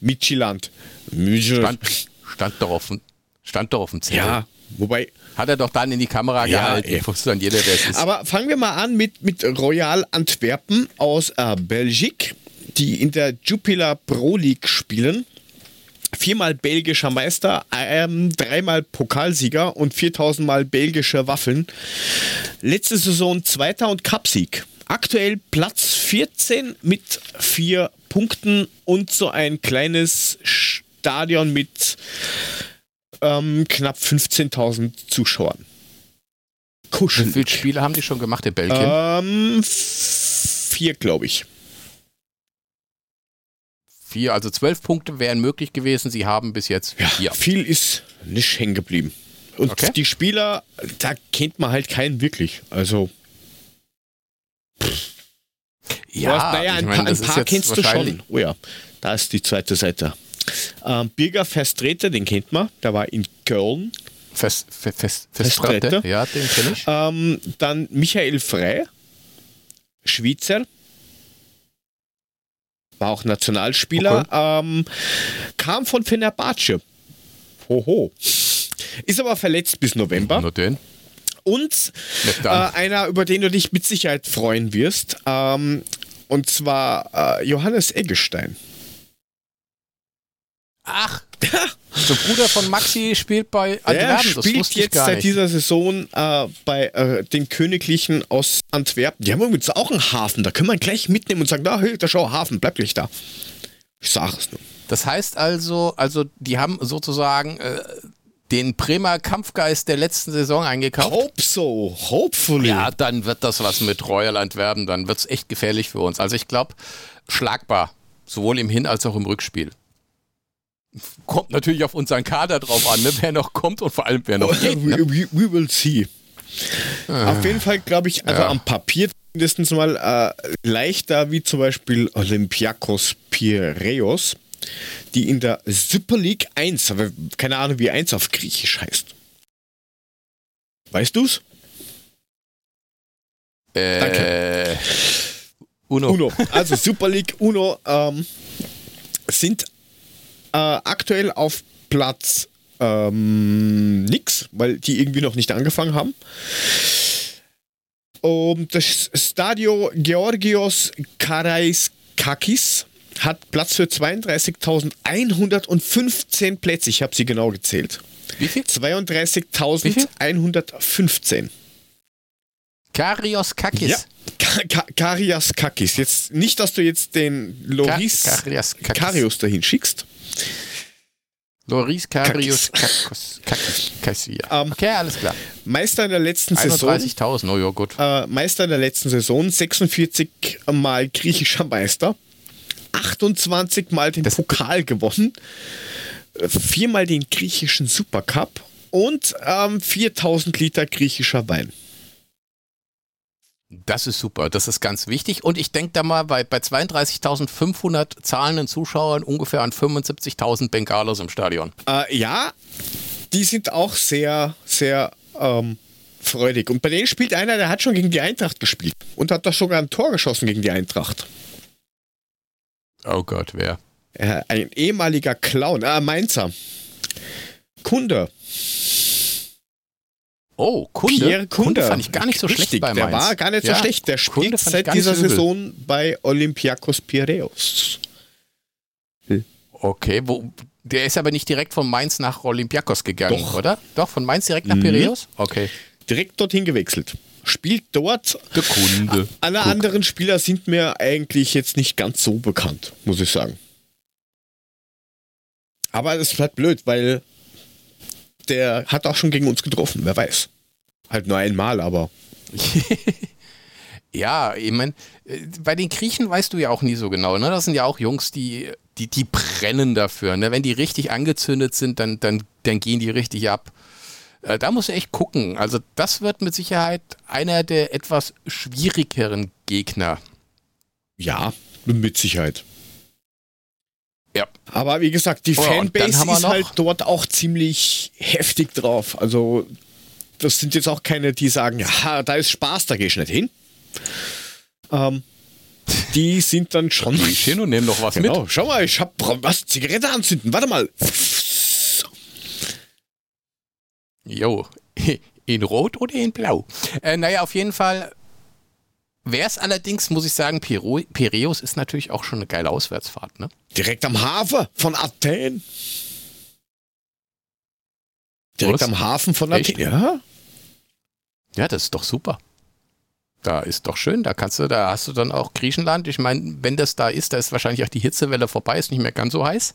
Michiland. stand, stand, doch auf, dem- stand doch auf dem Zettel. Ja, wobei, Hat er doch dann in die Kamera gehalten. dann jeder, ist. Aber fangen wir mal an mit, mit Royal Antwerpen aus äh, Belgik, die in der Jupiler Pro League spielen. Viermal belgischer Meister, ähm, dreimal Pokalsieger und 4000 Mal belgische Waffeln. Letzte Saison Zweiter und Cupsieg. Aktuell Platz 14 mit vier Punkten und so ein kleines Stadion mit ähm, knapp 15.000 Zuschauern. Wie Kuschelig. viele Spiele haben die schon gemacht in Belgien? Ähm, vier, glaube ich. Vier, also zwölf Punkte wären möglich gewesen. Sie haben bis jetzt vier. Viel ist nicht hängen geblieben. Und Okay. die Spieler, da kennt man halt keinen wirklich. Also, Ja, du hast, naja, ein ich mein, paar, ein paar kennst du schon. Oh ja, da ist die zweite Seite. Ähm, Birger Verstreter, den kennt man. Der war in Köln. Fest, fest, fest, Festbretter. Festbretter. Ja, den kenne ich. Ähm, dann Michael Frey, Schweizer. War auch Nationalspieler. Ähm, kam von Fenerbahce. Hoho. Ist aber verletzt bis November. Nur den. Und äh, einer, über den du dich mit Sicherheit freuen wirst. Ähm, und zwar äh, Johannes Eggestein. Ach, der Bruder von Maxi spielt bei Er Antwerpen. Das spielt jetzt gar seit dieser Saison äh, bei äh, den Königlichen aus Antwerpen. Die haben übrigens auch einen Hafen. Da können wir ihn gleich mitnehmen und sagen, da, hey, da schau, Hafen, bleib gleich da. Ich sag es nur. Das heißt also, also die haben sozusagen äh, den Bremer Kampfgeist der letzten Saison eingekauft. Hope so, hopefully. Ja, dann wird das was mit Royal Antwerpen, dann wird es echt gefährlich für uns. Also ich glaube, schlagbar, sowohl im Hin- als auch im Rückspiel. Kommt natürlich auf unseren Kader drauf an, ne? wer noch kommt und vor allem wer noch geht. Ne? we, we, will see. Auf jeden Fall glaube ich, also Ja. am Papier mindestens mal äh, leichter wie zum Beispiel Olympiakos Piraeus, die in der Super League 1, aber keine Ahnung wie 1 auf Griechisch heißt. Weißt du's? Äh, Uno. Uno. Also Super League Uno ähm, sind äh, aktuell auf Platz ähm, nix, weil die irgendwie noch nicht angefangen haben. Und das Stadio Georgios Karaiskakis hat Platz für 32.115 Plätze. Ich habe sie genau gezählt. Wie viel? 32.115. Karios Kakis. Ja. Ka Ka Karias Kakis. Jetzt nicht, dass du jetzt den Loris Ka. Karius dahin schickst. Loris Karius. Ja. Ähm, okay, alles klar. Meister in der letzten Saison. 31.000, oh ja, gut. Äh, Meister in der letzten Saison, 46 Mal griechischer Meister, 28 Mal den Das- Pokal gewonnen, äh, viermal den griechischen Supercup und ähm, 4000 Liter griechischer Wein. Das ist super, das ist ganz wichtig. Und ich denke da mal bei, bei 32.500 zahlenden Zuschauern ungefähr an 75.000 Bengalos im Stadion. Äh, ja, die sind auch sehr, sehr ähm, freudig. Und bei denen spielt einer, der hat schon gegen die Eintracht gespielt und hat da sogar ein Tor geschossen gegen die Eintracht. Oh Gott, wer? Äh, ein ehemaliger Clown, äh, Mainzer. Kunde. Oh, Kunde. Pierre Kunde. fand ich gar nicht so Richtig, schlecht bei Der Mainz. war gar nicht Ja, so schlecht. Der Kunde spielt seit dieser so. Saison bei Olympiakos Piraeus. Okay, wo, der ist aber nicht direkt von Mainz nach Olympiakos gegangen, Doch. oder? Doch, von Mainz direkt nach Mhm. Piraeus? Okay. Direkt dorthin gewechselt. Spielt dort. Der Kunde. Alle Guck. anderen Spieler sind mir eigentlich jetzt nicht ganz so bekannt, muss ich sagen. Aber es bleibt blöd, weil der hat auch schon gegen uns getroffen, wer weiß. Halt nur einmal, aber Ja, ich mein, äh, bei den Griechen weißt du ja auch nie so genau, ne? Das sind ja auch Jungs, die, die, die brennen dafür. Ne? Wenn die richtig angezündet sind, dann, dann, dann gehen die richtig ab. Äh, Da musst du echt gucken. Also, das wird mit Sicherheit einer der etwas schwierigeren Gegner. ja, mit Sicherheit. Aber wie gesagt, die Oh, Fanbase ist noch- halt dort auch ziemlich heftig drauf. Also, das sind jetzt auch keine, die sagen, ja, da ist Spaß, da geh ich nicht hin. Ähm, die sind dann schon. Geh ich hin und nehm doch was mit. Genau, schau mal, ich hab was, Zigarette anzünden, warte mal. Jo, in Rot oder in Blau? Äh, naja, auf jeden Fall wäre es allerdings, muss ich sagen, Piro Piräus ist natürlich auch schon eine geile Auswärtsfahrt, ne? Direkt am Hafen von Athen. Direkt am Hafen von Echt? Athen. Ja, Ja, das ist doch super. Da ist doch schön, da kannst du, da hast du dann auch Griechenland. Ich meine, wenn das da ist, da ist wahrscheinlich auch die Hitzewelle vorbei, ist nicht mehr ganz so heiß,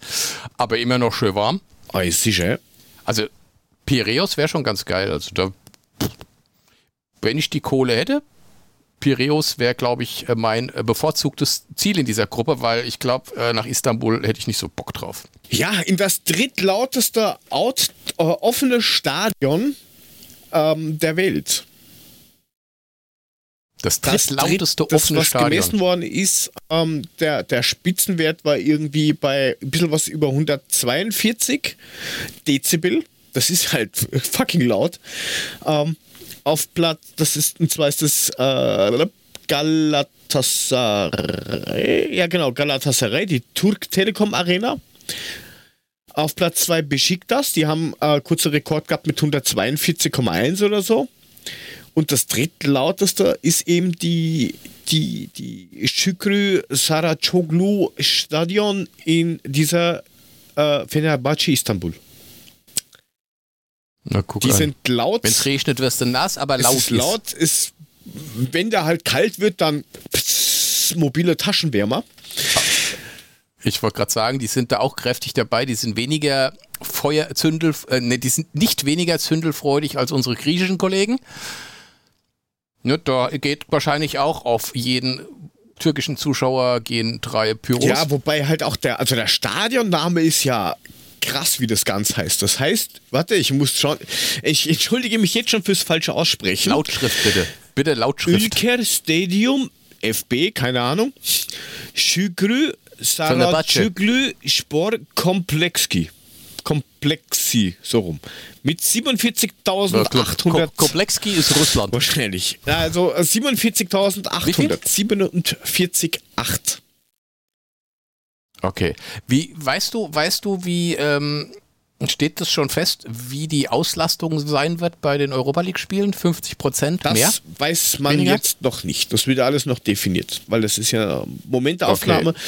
aber immer noch schön warm. ah, ist sicher. Also Piräus wäre schon ganz geil. Also da, wenn ich die Kohle hätte, Piräus wäre, glaube ich, äh, mein äh, bevorzugtes Ziel in dieser Gruppe, weil ich glaube, äh, nach Istanbul hätte ich nicht so Bock drauf. Ja, in das drittlauteste out, äh, offene Stadion ähm, der Welt. Das Das drittlauteste dritt- das, offene was Stadion. gemessen worden ist, ähm, der, der Spitzenwert war irgendwie bei ein bisschen was über 142 Dezibel. Das ist halt fucking laut. Ähm, auf Platz, das ist, und zwar ist das äh, Galatasaray, ja genau, Galatasaray, die Turk Telekom Arena. Auf Platz 2 Besiktas, die haben äh, kurzer Rekord gehabt mit 142,1 oder so. Und das drittlauteste ist eben die, die, die Şükrü Saracoglu Stadion in dieser äh, Fenerbahce Istanbul. Na, guck Die an. sind laut. Wenn es regnet, wirst du nass, aber es laut ist laut. Ist, wenn der halt kalt wird, dann pss, mobile Taschenwärmer. Ich wollte gerade sagen, die sind da auch kräftig dabei. Die sind weniger Feuer, Zündel, äh, ne, die sind nicht weniger zündelfreudig als unsere griechischen Kollegen. Ne, da geht wahrscheinlich auch auf jeden türkischen Zuschauer gehen drei Pyros. Ja, wobei halt auch der, also der Stadionname ist ja krass, wie das ganz heißt. Das heißt, warte, ich muss schon, ich entschuldige mich jetzt schon fürs falsche Aussprechen. Lautschrift bitte. Bitte Lautschrift. Ülker Stadium, FB, keine Ahnung. Şükrü. Saracoglu Spor Komplexki. Komplexi, so rum. Mit 47.800. Komplexki ist Russland. Wahrscheinlich. Also 47.800. 47,8. Okay. Wie, weißt du, weißt du, wie, ähm, Steht das schon fest, wie die Auslastung sein wird bei den Europa League-Spielen? 50 Prozent mehr? Das weiß man Weniger? jetzt noch nicht. Das wird alles noch definiert, weil das ist ja Momentaufnahme. Okay.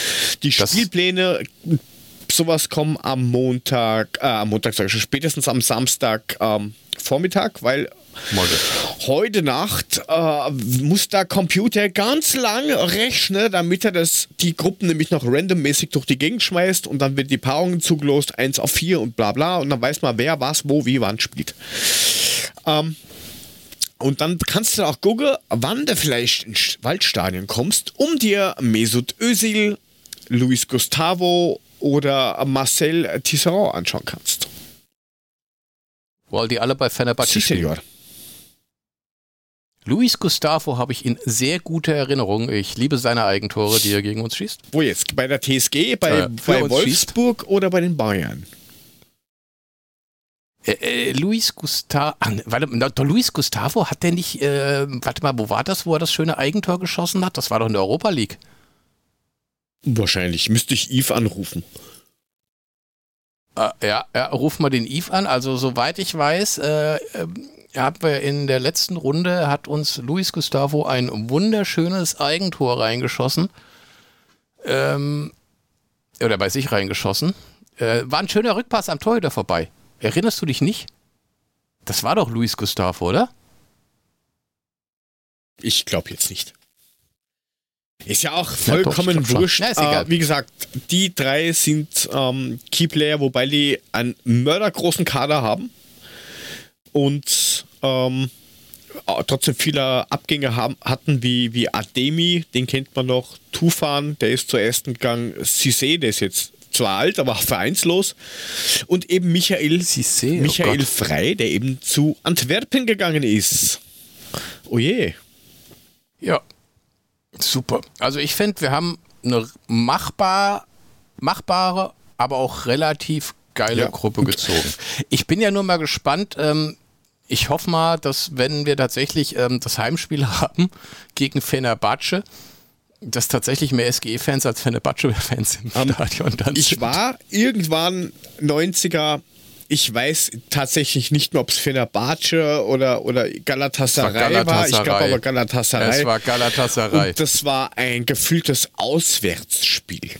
Die Spielpläne, sowas kommen am Montag, äh, am Montag sage ich schon, spätestens am Samstag ähm, Vormittag, weil Morgen. Heute Nacht äh, muss der Computer ganz lang rechnen, damit er das, die Gruppen nämlich noch randommäßig durch die Gegend schmeißt und dann wird die Paarungen zugelost, 1 auf 4 und bla bla und dann weiß man, wer was, wo, wie, wann spielt. Ähm, und dann kannst du auch gucken, wann du vielleicht ins Waldstadion kommst, um dir Mesut Özil, Luis Gustavo oder Marcel Tisserand anschauen kannst. Weil die alle bei Fenerbahce spielen. Luis Gustavo habe ich in sehr guter Erinnerung. Ich liebe seine Eigentore, die er gegen uns schießt. Wo jetzt? Bei der TSG, bei, äh, bei Wolfsburg schießt. oder bei den Bayern? Äh, äh, Luis Gustavo, ah, warte, doch Luis Gustavo hat der nicht, äh, warte mal, wo war das, wo er das schöne Eigentor geschossen hat? Das war doch in der Europa League. Wahrscheinlich, müsste ich Yves anrufen. Äh, ja, ja, ruf mal den Yves an. Also, soweit ich weiß, äh, ähm, haben wir in der letzten Runde hat uns Luis Gustavo ein wunderschönes Eigentor reingeschossen. Ähm, oder bei sich reingeschossen. Äh, war ein schöner Rückpass am Torhüter vorbei. Erinnerst du dich nicht? Das war doch Luis Gustavo, oder? Ich glaube jetzt nicht. Ist ja auch vollkommen ja, doch, wurscht. Ja, äh, wie gesagt, die drei sind ähm, Keyplayer, wobei die einen mördergroßen Kader haben und ähm, trotzdem viele Abgänge haben, hatten, wie, wie Ademi, den kennt man noch, Tufan, der ist zuerst gegangen, Cissé, der ist jetzt zwar alt, aber vereinslos. Und eben Michael, Cissé, oh Michael oh Frei, der eben zu Antwerpen gegangen ist. Oh je. Ja, super. Also ich finde, wir haben eine machbar, machbare, aber auch relativ geile ja. Gruppe gezogen. Ich bin ja nur mal gespannt, ähm, ich hoffe mal, dass wenn wir tatsächlich ähm, das Heimspiel haben gegen Fenerbahce, dass tatsächlich mehr SGE-Fans als Fenerbahce-Fans im um, Stadion dann Ich sind. war irgendwann 90er ich weiß tatsächlich nicht mehr, ob es Fenerbahce oder, oder Galatasaray, Galatasaray war. Ich glaube aber Galatasaray. Es war Galatasaray. Und das war ein gefühltes Auswärtsspiel.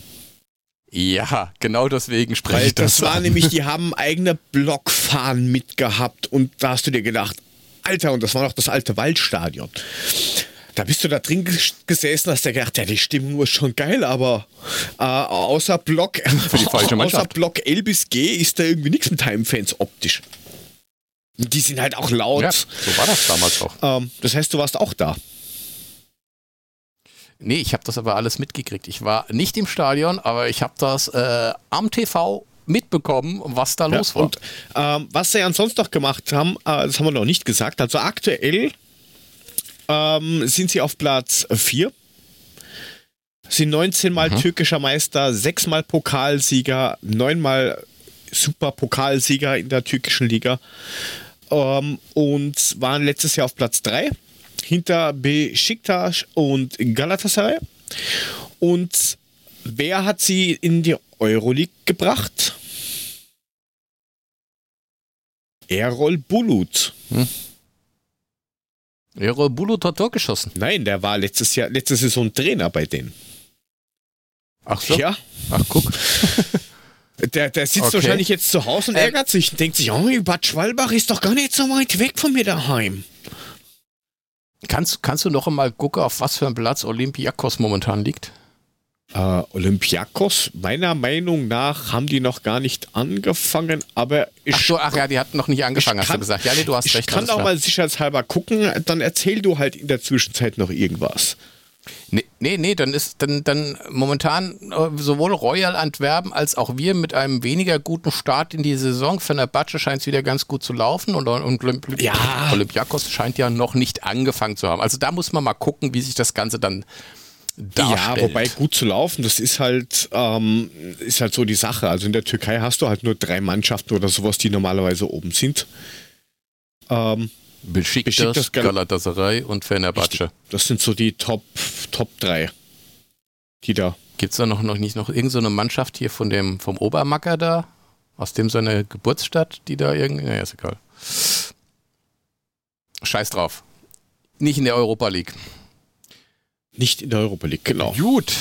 Ja, genau deswegen spreche Weil ich das. Das war an. nämlich, die haben eigene Blockfahnen mitgehabt und da hast du dir gedacht, Alter, und das war noch das alte Waldstadion. Da bist du da drin gesessen, hast dir gedacht, ja, die Stimmung ist schon geil, aber äh, außer Block außer Block L bis G ist da irgendwie nichts mit Heimfans optisch. Die sind halt auch laut. Ja, so war das damals auch. Ähm, das heißt, du warst auch da. Nee, ich habe das aber alles mitgekriegt. Ich war nicht im Stadion, aber ich habe das äh, am TV mitbekommen, was da ja, los war. Und ähm, was sie ansonsten noch gemacht haben, äh, das haben wir noch nicht gesagt. Also aktuell ähm, sind sie auf Platz 4. Sind 19 Mal mhm. türkischer Meister, 6 Mal Pokalsieger, 9 Mal Superpokalsieger in der türkischen Liga ähm, und waren letztes Jahr auf Platz 3 hinter Besiktas und Galatasaray. Und wer hat sie in die Euroleague gebracht? Errol Bulut. Hm. Errol Bulut hat Tor geschossen. Nein, der war letztes Jahr, letzte Saison Trainer bei denen. Ach so? Ja. Ach, guck. Der, der sitzt okay. wahrscheinlich jetzt zu Hause und ähm, ärgert sich und denkt sich, oh, Bad Schwalbach ist doch gar nicht so weit weg von mir daheim. Kannst, kannst du noch einmal gucken, auf was für einem Platz Olympiakos momentan liegt? Uh, Olympiakos, meiner Meinung nach haben die noch gar nicht angefangen, aber ich. Ach, so, ach ja, die hatten noch nicht angefangen, hast kann, du gesagt. Ja, nee, du hast ich recht. Ich kann auch klar. mal sicherheitshalber gucken, dann erzähl du halt in der Zwischenzeit noch irgendwas. Nee, nee, nee, dann ist dann, dann momentan äh, sowohl Royal Antwerpen als auch wir mit einem weniger guten Start in die Saison. Batsche scheint es wieder ganz gut zu laufen und, und Olymp ja. Olympiakos scheint ja noch nicht angefangen zu haben. Also da muss man mal gucken, wie sich das Ganze dann darstellt. Ja, wobei gut zu laufen, das ist halt, ähm, ist halt so die Sache. Also in der Türkei hast du halt nur drei Mannschaften oder sowas, die normalerweise oben sind. Ähm, Besiktas, Besiktas Gal Galatasaray und Fenerbahce. Das sind so die Top, Top 3, die da. Gibt es da noch, noch nicht noch irgendeine so Mannschaft hier von dem, vom Obermacker da? Aus dem seine Geburtsstadt, die da irgendwie. Naja, ist egal. Scheiß drauf. Nicht in der Europa League. Nicht in der Europa League, genau. Gut.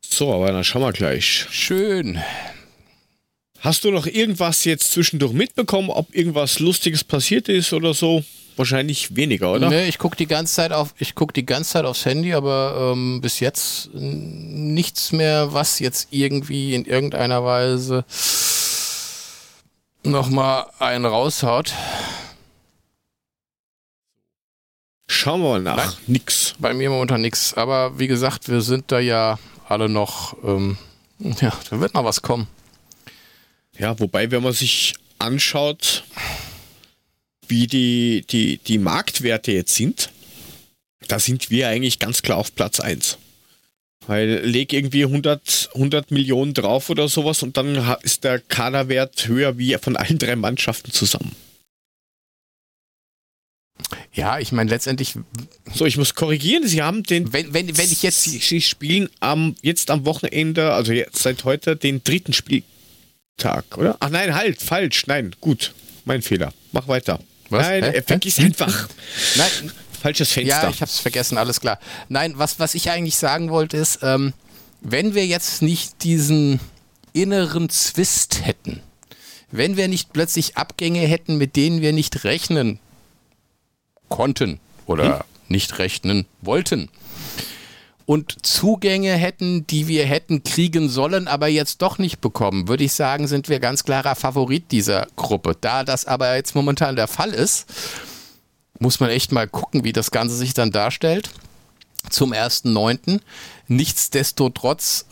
So, aber dann schauen wir gleich. Schön. Hast du noch irgendwas jetzt zwischendurch mitbekommen, ob irgendwas Lustiges passiert ist oder so? Wahrscheinlich weniger, oder? Nee, ich gucke die ganze Zeit auf, ich gucke die ganze Zeit aufs Handy, aber ähm, bis jetzt nichts mehr, was jetzt irgendwie in irgendeiner Weise nochmal einen raushaut. Schauen wir mal nach. Nein, nix. Bei mir momentan nix. Aber wie gesagt, wir sind da ja alle noch. Ähm, ja, da wird noch was kommen. Ja, wobei, wenn man sich anschaut, wie die, die, die Marktwerte jetzt sind, da sind wir eigentlich ganz klar auf Platz 1. Weil leg irgendwie 100, 100 Millionen drauf oder sowas und dann ist der Kaderwert höher wie von allen drei Mannschaften zusammen. Ja, ich meine letztendlich. So, ich muss korrigieren. Sie haben den. Wenn, wenn, wenn ich jetzt. Sie, Sie spielen am, jetzt am Wochenende, also jetzt seit heute, den dritten Spieltag, oder? Ach nein, halt, falsch. Nein, gut. Mein Fehler. Mach weiter. Was? Nein, Hä? vergiss Hä? einfach. Nein. Falsches Fenster. Ja, ich hab's vergessen, alles klar. Nein, was, was ich eigentlich sagen wollte ist, ähm, wenn wir jetzt nicht diesen inneren Zwist hätten, wenn wir nicht plötzlich Abgänge hätten, mit denen wir nicht rechnen konnten oder hm? nicht rechnen wollten. Und Zugänge hätten, die wir hätten kriegen sollen, aber jetzt doch nicht bekommen, würde ich sagen, sind wir ganz klarer Favorit dieser Gruppe. Da das aber jetzt momentan der Fall ist, muss man echt mal gucken, wie das Ganze sich dann darstellt. Zum 1.9. Nichtsdestotrotz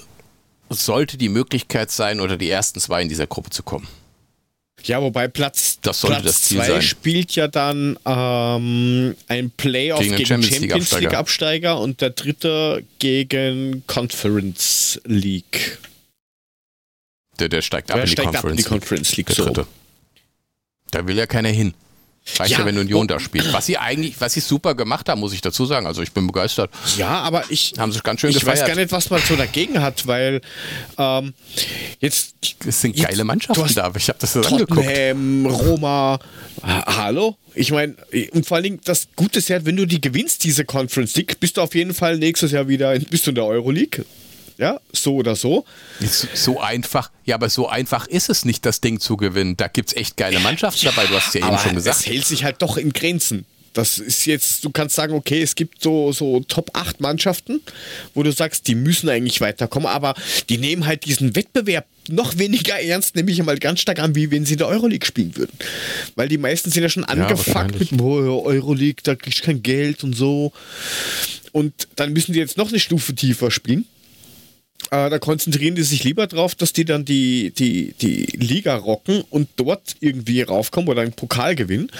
sollte die Möglichkeit sein, unter die ersten zwei in dieser Gruppe zu kommen. Ja, wobei Platz 2 spielt ja dann ähm, ein Playoff gegen, gegen Champions, Champions League, League Absteiger und der dritte gegen Conference League. Der, der steigt ab der in die, steigt Conference, ab in die Conference League. League so. Da will ja keiner hin. Reicht ja, ja, wenn Union da spielt. Was sie eigentlich, was sie super gemacht haben, muss ich dazu sagen. Also ich bin begeistert. Ja, aber ich haben sich ganz schön ich gefeiert. weiß gar nicht, was man so dagegen hat, weil ähm, jetzt es sind geile Mannschaften da. Ich habe das so angeguckt. Roma, hallo. Ich meine, und vor allen Dingen das Gute ist ja, wenn du die gewinnst, diese Conference League, bist du auf jeden Fall nächstes Jahr wieder in, bist du in der Euroleague ja, so oder so. So einfach, ja, aber so einfach ist es nicht, das Ding zu gewinnen. Da gibt es echt geile Mannschaften dabei, du hast es ja eben schon gesagt. Es hält sich halt doch in Grenzen. Das ist jetzt, du kannst sagen, okay, es gibt so, so Top 8 Mannschaften, wo du sagst, die müssen eigentlich weiterkommen, aber die nehmen halt diesen Wettbewerb noch weniger ernst, nehme ich einmal ganz stark an, wie wenn sie in der Euroleague spielen würden. Weil die meisten sind ja schon angefuckt ja, mit oh, Euroleague, da kriegst du kein Geld und so. Und dann müssen die jetzt noch eine Stufe tiefer spielen. Äh, da konzentrieren die sich lieber drauf, dass die dann die, die, die Liga rocken und dort irgendwie raufkommen oder einen Pokal gewinnen.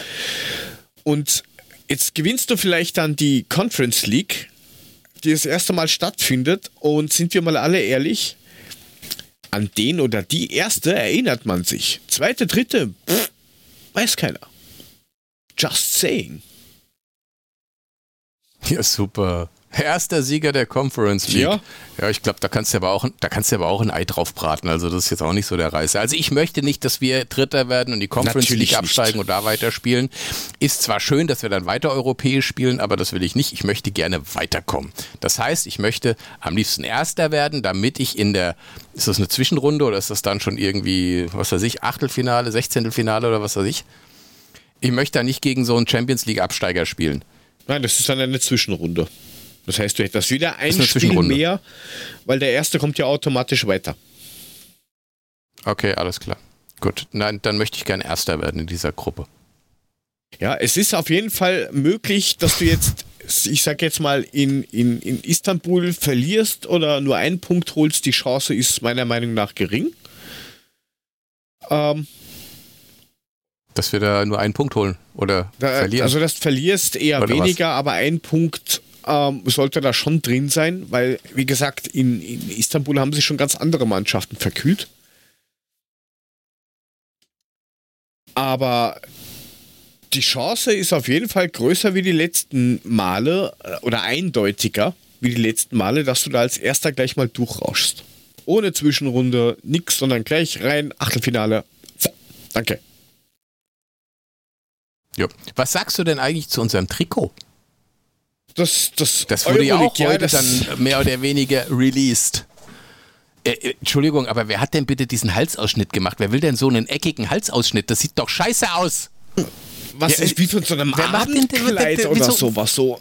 Und jetzt gewinnst du vielleicht dann die Conference League, die das erste Mal stattfindet. Und sind wir mal alle ehrlich, an den oder die erste erinnert man sich. Zweite, dritte, pff, weiß keiner. Just saying. Ja, super. Erster Sieger der Conference League. Ja, ja ich glaube, da kannst du aber auch, da kannst du aber auch ein Ei drauf braten. Also das ist jetzt auch nicht so der Reißer. Also ich möchte nicht, dass wir Dritter werden und die Conference Natürlich League absteigen nicht. und da weiterspielen. Ist zwar schön, dass wir dann weiter europäisch spielen, aber das will ich nicht. Ich möchte gerne weiterkommen. Das heißt, ich möchte am liebsten Erster werden, damit ich in der, ist das eine Zwischenrunde oder ist das dann schon irgendwie, was weiß ich, Achtelfinale, Sechzehntelfinale oder was weiß ich? Ich möchte da nicht gegen so einen Champions League Absteiger spielen. Nein, das ist dann eine Zwischenrunde. Das heißt, du hättest wieder ein Spiel mehr, weil der erste kommt ja automatisch weiter. Okay, alles klar. Gut, nein, dann möchte ich gerne Erster werden in dieser Gruppe. Ja, es ist auf jeden Fall möglich, dass du jetzt, ich sag jetzt mal, in, in, in Istanbul verlierst oder nur einen Punkt holst. Die Chance ist meiner Meinung nach gering. Ähm, dass wir da nur einen Punkt holen oder da, verlieren. Also das verlierst eher oder weniger, was? aber ein Punkt ähm, sollte da schon drin sein, weil, wie gesagt, in, in Istanbul haben sich schon ganz andere Mannschaften verkühlt. Aber die Chance ist auf jeden Fall größer wie die letzten Male äh, oder eindeutiger wie die letzten Male, dass du da als erster gleich mal durchrauschst. Ohne Zwischenrunde, nix, sondern gleich rein, Achtelfinale. Danke. Ja. Was sagst du denn eigentlich zu unserem Trikot? Das, das, das wurde ja auch heute dann mehr oder weniger released. Äh, äh, Entschuldigung, aber wer hat denn bitte diesen Halsausschnitt gemacht? Wer will denn so einen eckigen Halsausschnitt? Das sieht doch scheiße aus. Was ja, ist wie von so einem Abendkleid oder sowas so?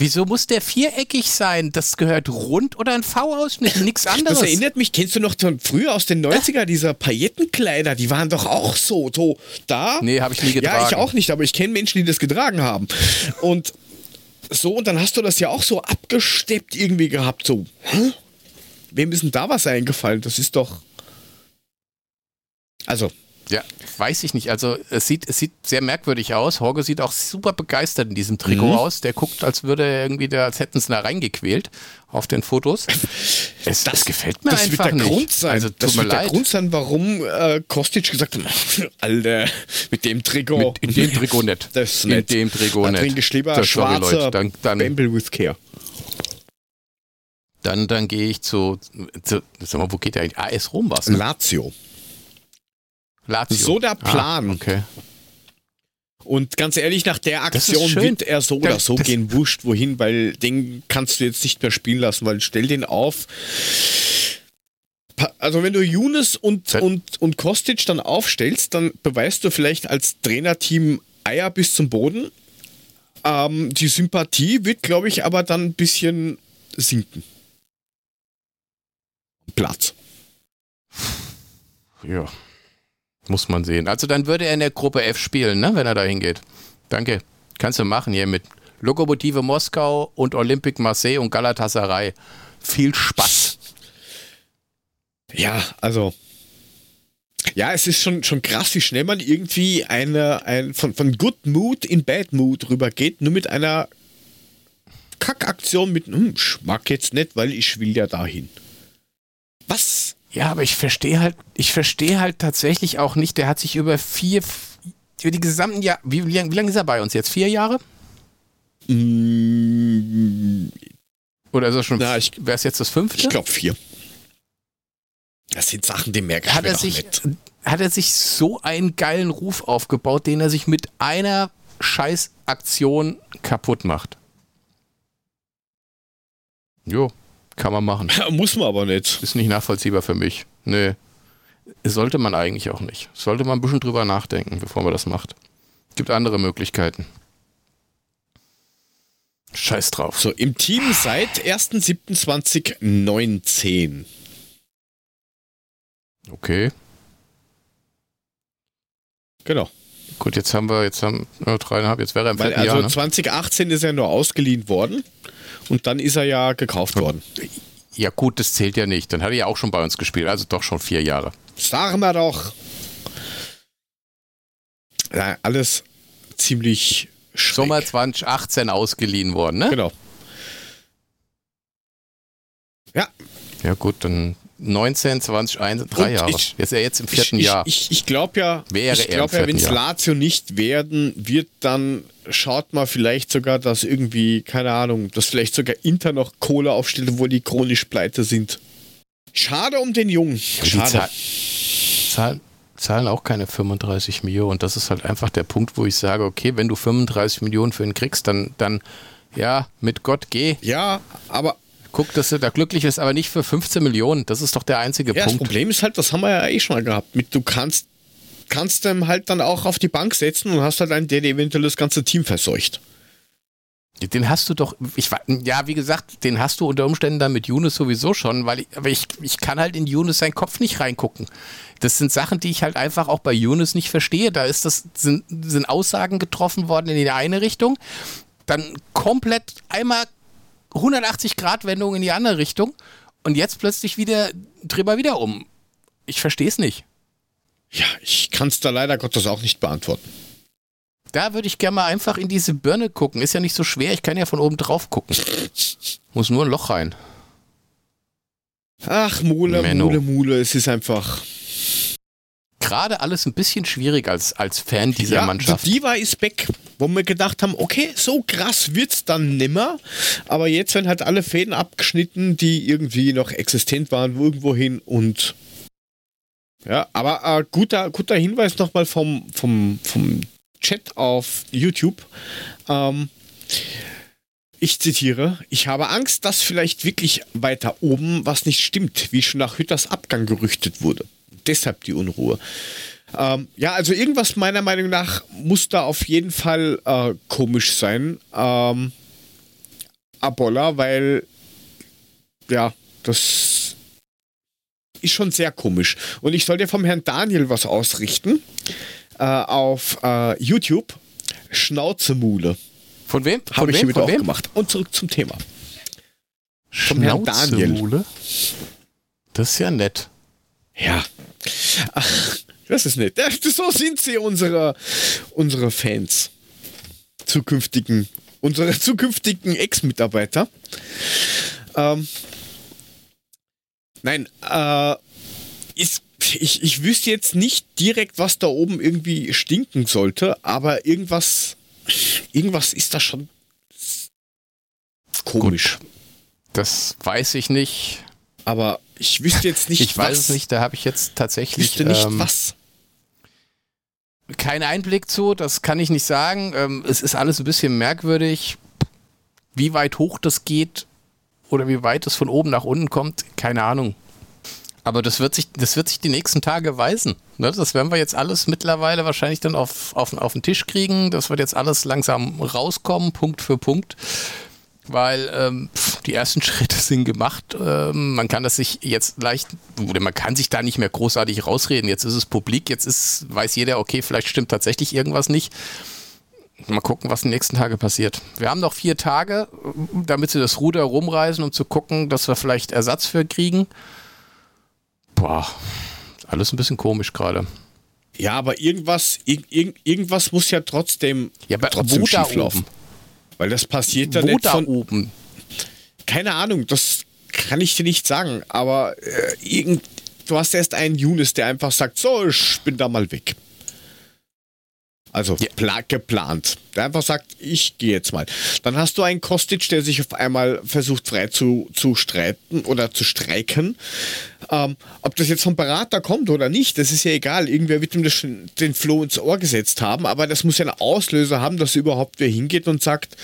Wieso muss der viereckig sein? Das gehört rund oder ein V-Ausschnitt, nichts anderes. Das erinnert mich, kennst du noch von früher aus den 90er, dieser Paillettenkleider, die waren doch auch so, so da. Nee, habe ich nie getragen. Ja, ich auch nicht, aber ich kenne Menschen, die das getragen haben. Und so, und dann hast du das ja auch so abgesteppt irgendwie gehabt, so. Hä? Wem ist denn da was eingefallen? Das ist doch. Also, ja, weiß ich nicht. Also es sieht, es sieht sehr merkwürdig aus. Horge sieht auch super begeistert in diesem Trikot mhm. aus. Der guckt, als würde er irgendwie, da, als hätten sie da reingequält auf den Fotos. Es, das, das gefällt mir das einfach wird der nicht. Grund sein. Also, das wird leid. der Grund sein, warum äh, Kostic gesagt hat, Alter, mit dem Trikot. Mit, in dem Trikot nicht. Das ist nett. In dem Trikot nicht. Trinke ich lieber schwarzer dann, dann, Bamble with Care. Dann, dann gehe ich zu, zu, sag mal, wo geht der eigentlich? AS Rom was? Ne? Lazio. Lazio. So der ah, Plan. Ah, okay. Und ganz ehrlich, nach der Aktion wird er so oder so gehen, wurscht wohin, weil den kannst du jetzt nicht mehr spielen lassen, weil stell den auf. Also wenn du Younes und, und, und Kostic dann aufstellst, dann beweist du vielleicht als Trainerteam Eier bis zum Boden. Ähm, die Sympathie wird, glaube ich, aber dann ein bisschen sinken. Platz. Ja. Muss man sehen. Also dann würde er in der Gruppe F spielen, ne, wenn er da hingeht. Danke. Kannst du machen hier mit Lokomotive Moskau und Olympique Marseille und Galatasaray. Viel Spaß. Ja, also. Ja, es ist schon, schon krass, wie schnell man irgendwie eine, ein, von, von Good Mood in Bad Mood rübergeht, nur mit einer Kackaktion mit, hm, ich mag jetzt nicht, weil ich will ja dahin. Was? Ja, aber ich verstehe halt, ich verstehe halt tatsächlich auch nicht, der hat sich über vier, über die gesamten Jahre, wie, wie lange lang ist er bei uns jetzt? Vier Jahre? Mm, Oder ist er schon, wäre es jetzt das fünfte? Ich glaube vier. Das sind Sachen, die merke ich hat mir er sich, mit. Hat er sich so einen geilen Ruf aufgebaut, den er sich mit einer Scheißaktion kaputt macht? Jo, kann man machen. Muss man aber nicht. Ist nicht nachvollziehbar für mich. Nee. Sollte man eigentlich auch nicht. Sollte man ein bisschen drüber nachdenken, bevor man das macht. Gibt andere Möglichkeiten. Scheiß drauf. So, im Team seit 1.7.2019. Okay. Genau. Gut, jetzt haben wir, jetzt haben wir dreieinhalb, jetzt wäre er im Weil, Also Jahr, ne? 2018 ist er nur ausgeliehen worden. Und dann ist er ja gekauft worden. Ja, gut, das zählt ja nicht. Dann hat er ja auch schon bei uns gespielt, also doch schon vier Jahre. Sagen wir doch. Ja, alles ziemlich schräg. Sommer 2018 ausgeliehen worden, ne? Genau. Ja. Ja, gut, dann 19, 20, 1, drei Jahre. Ich, jetzt er jetzt im vierten ich, Jahr. Ich, ich glaube ja, Wäre ich glaube ja, wenn es Lazio nicht werden wird, dann schaut man vielleicht sogar, dass irgendwie, keine Ahnung, dass vielleicht sogar Inter noch Kohle aufstellt, obwohl die chronisch pleite sind. Schade um den Jungen. Schade. Zahlen, zahlen auch keine 35 Millionen. Das ist halt einfach der Punkt, wo ich sage, okay, wenn du 35 Millionen für ihn kriegst, dann, dann ja, mit Gott geh. Ja, aber Guck, dass du da glücklich bist, aber nicht für 15 Millionen. Das ist doch der einzige ja, Punkt. Das Problem ist halt, das haben wir ja eh schon mal gehabt. Mit, du kannst, kannst dem halt dann auch auf die Bank setzen und hast halt einen, der eventuell das ganze Team verseucht. Den hast du doch, ich, ja, wie gesagt, den hast du unter Umständen dann mit Yunus sowieso schon, weil ich, aber ich, ich kann halt in Yunus seinen Kopf nicht reingucken. Das sind Sachen, die ich halt einfach auch bei Yunus nicht verstehe. Da ist das, sind, sind Aussagen getroffen worden in die eine Richtung, dann komplett einmal 180 Grad Wendung in die andere Richtung und jetzt plötzlich wieder drüber wieder um. Ich verstehe es nicht. Ja, ich kann es da leider Gottes auch nicht beantworten. Da würde ich gerne mal einfach in diese Birne gucken. Ist ja nicht so schwer, ich kann ja von oben drauf gucken. Muss nur ein Loch rein. Ach, Mule, Menno. Mule, Mule, es ist einfach. Gerade alles ein bisschen schwierig als, als Fan dieser Mannschaft. Die Diva ist weg, wo wir gedacht haben, okay, so krass wird's dann nimmer. Aber jetzt werden halt alle Fäden abgeschnitten, die irgendwie noch existent waren, irgendwohin und. Ja, aber äh, guter, guter Hinweis nochmal vom, vom, vom Chat auf YouTube. Ähm, ich zitiere, ich habe Angst, dass vielleicht wirklich weiter oben was nicht stimmt, wie schon nach Hütters Abgang gerüchtet wurde. Deshalb die Unruhe. Ähm, ja, also irgendwas meiner Meinung nach muss da auf jeden Fall äh, komisch sein. Ähm, Abolla, weil ja, das ist schon sehr komisch. Und ich soll dir vom Herrn Daniel was ausrichten äh, auf äh, YouTube. Schnauzemule. Von wem? Habe ich wem? hier wieder Von wem? aufgemacht. Und zurück zum Thema. Vom Herrn Daniel. Das ist ja nett. Ja. Ach, das ist nett. So sind sie, unsere, unsere Fans. Zukünftigen, unsere zukünftigen Ex-Mitarbeiter. Ähm, nein, äh, ist, ich, ich wüsste jetzt nicht direkt, was da oben irgendwie stinken sollte, aber irgendwas, irgendwas ist da schon komisch. Das weiß ich nicht. Aber ich wüsste jetzt nicht, Ich weiß was. es nicht, da habe ich jetzt Ich tatsächlich wüsste nicht, ähm, was. keinen Einblick zu, das kann ich nicht sagen. Ähm, es ist alles ein bisschen merkwürdig. Wie weit hoch das geht oder wie weit es von oben nach unten kommt, keine Ahnung. Aber das wird sich, das wird sich die nächsten Tage weisen. Ne? Das werden wir jetzt alles mittlerweile wahrscheinlich dann auf, auf, auf den Tisch kriegen. Das wird jetzt alles langsam rauskommen, Punkt für Punkt. Weil ähm, pf, die ersten Schritte sind gemacht. Ähm, man kann das sich jetzt leicht, oder man kann sich da nicht mehr großartig rausreden. Jetzt ist es publik, jetzt ist, weiß jeder, okay, vielleicht stimmt tatsächlich irgendwas nicht. Mal gucken, was in den nächsten Tagen passiert. Wir haben noch vier Tage, damit sie das Ruder rumreißen, um zu gucken, dass wir vielleicht Ersatz für kriegen. Boah, alles ein bisschen komisch gerade. Ja, aber irgendwas, irg irg irgendwas muss ja trotzdem, Ja, aber trotzdem schieflaufen. Weil das passiert ja Wo nicht da von. oben? Keine Ahnung, das kann ich dir nicht sagen. Aber äh, irgend, du hast erst einen Younes, der einfach sagt: So, ich bin da mal weg. Also Ja. pla geplant. Der einfach sagt, ich gehe jetzt mal. Dann hast du einen Kostic, der sich auf einmal versucht frei zu, zu streiten oder zu streiken. Ähm, ob das jetzt vom Berater kommt oder nicht, das ist ja egal. Irgendwer wird ihm das den Floh ins Ohr gesetzt haben, aber das muss ja einen Auslöser haben, dass überhaupt wer hingeht und sagt,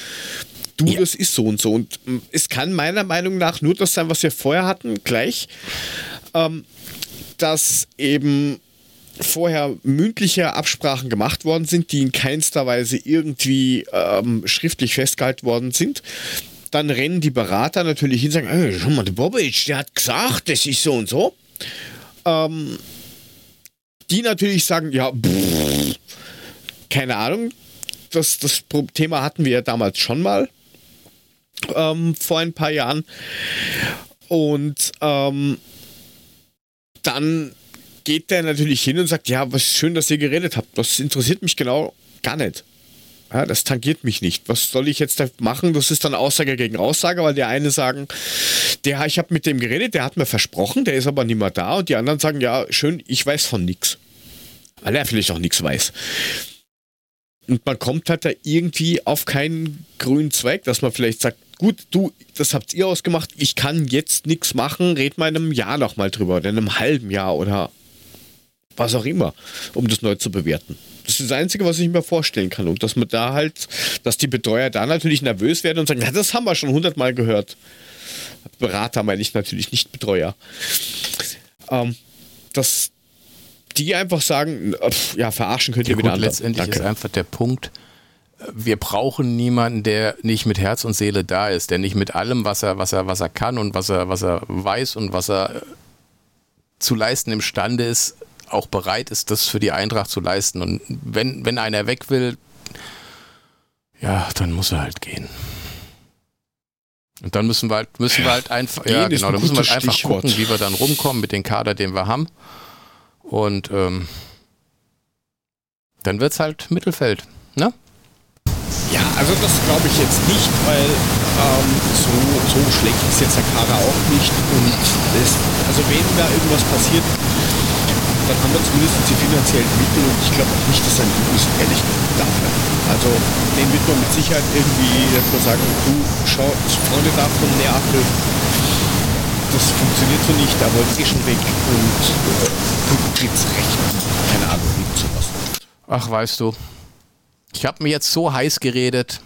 du, Ja. das ist so und so. Und ähm, es kann meiner Meinung nach nur das sein, was wir vorher hatten, gleich, ähm, dass eben vorher mündliche Absprachen gemacht worden sind, die in keinster Weise irgendwie ähm, schriftlich festgehalten worden sind. Dann rennen die Berater natürlich hin und sagen, hey, schau mal, der Bobic, der hat gesagt, das ist so und so. Ähm, die natürlich sagen, ja, pff, keine Ahnung, das, das Thema hatten wir ja damals schon mal ähm, vor ein paar Jahren. Und ähm, dann geht der natürlich hin und sagt, ja, was schön, dass ihr geredet habt. Das interessiert mich genau gar nicht. Ja, das tangiert mich nicht. Was soll ich jetzt da machen? Das ist dann Aussage gegen Aussage, weil der eine sagen, der, ich habe mit dem geredet, der hat mir versprochen, der ist aber nicht mehr da. Und die anderen sagen, ja, schön, ich weiß von nichts. Weil er vielleicht auch nichts weiß. Und man kommt halt da irgendwie auf keinen grünen Zweig, dass man vielleicht sagt, gut, du, das habt ihr ausgemacht, ich kann jetzt nichts machen, red mal in einem Jahr nochmal drüber oder in einem halben Jahr oder was auch immer, um das neu zu bewerten. Das ist das Einzige, was ich mir vorstellen kann. Und dass man da halt, dass die Betreuer da natürlich nervös werden und sagen, ja, das haben wir schon hundertmal gehört. Berater meine ich natürlich nicht Betreuer. Ähm, dass die einfach sagen, äh, pf, ja, verarschen könnt ihr Ja, wieder gut, andere. letztendlich Danke. ist einfach der Punkt, wir brauchen niemanden, der nicht mit Herz und Seele da ist, der nicht mit allem, was er, was er, was er kann und was er, was er weiß und was er zu leisten imstande ist, auch bereit ist, das für die Eintracht zu leisten. Und wenn, wenn einer weg will, ja, dann muss er halt gehen. Und dann müssen wir halt, müssen wir halt einfach, ja, genau, dann müssen wir halt einfach Stichwort. gucken, wie wir dann rumkommen mit dem Kader, den wir haben. Und ähm, dann wird es halt Mittelfeld. Ne? Ja, also das glaube ich jetzt nicht, weil ähm, so, so schlecht ist jetzt der Kader auch nicht. Und es, also wenn da irgendwas passiert, dann haben wir zumindest die finanziellen Mittel und ich glaube auch nicht, dass ein Julius ehrlich darf. Also den wird man mit Sicherheit irgendwie mal sagen, du schau, Freunde da von Neapel, das funktioniert so nicht, da wollt ihr schon weg und äh, kriegst recht. Keine Ahnung, wie sowas. Ach, weißt du, ich habe mir jetzt so heiß geredet,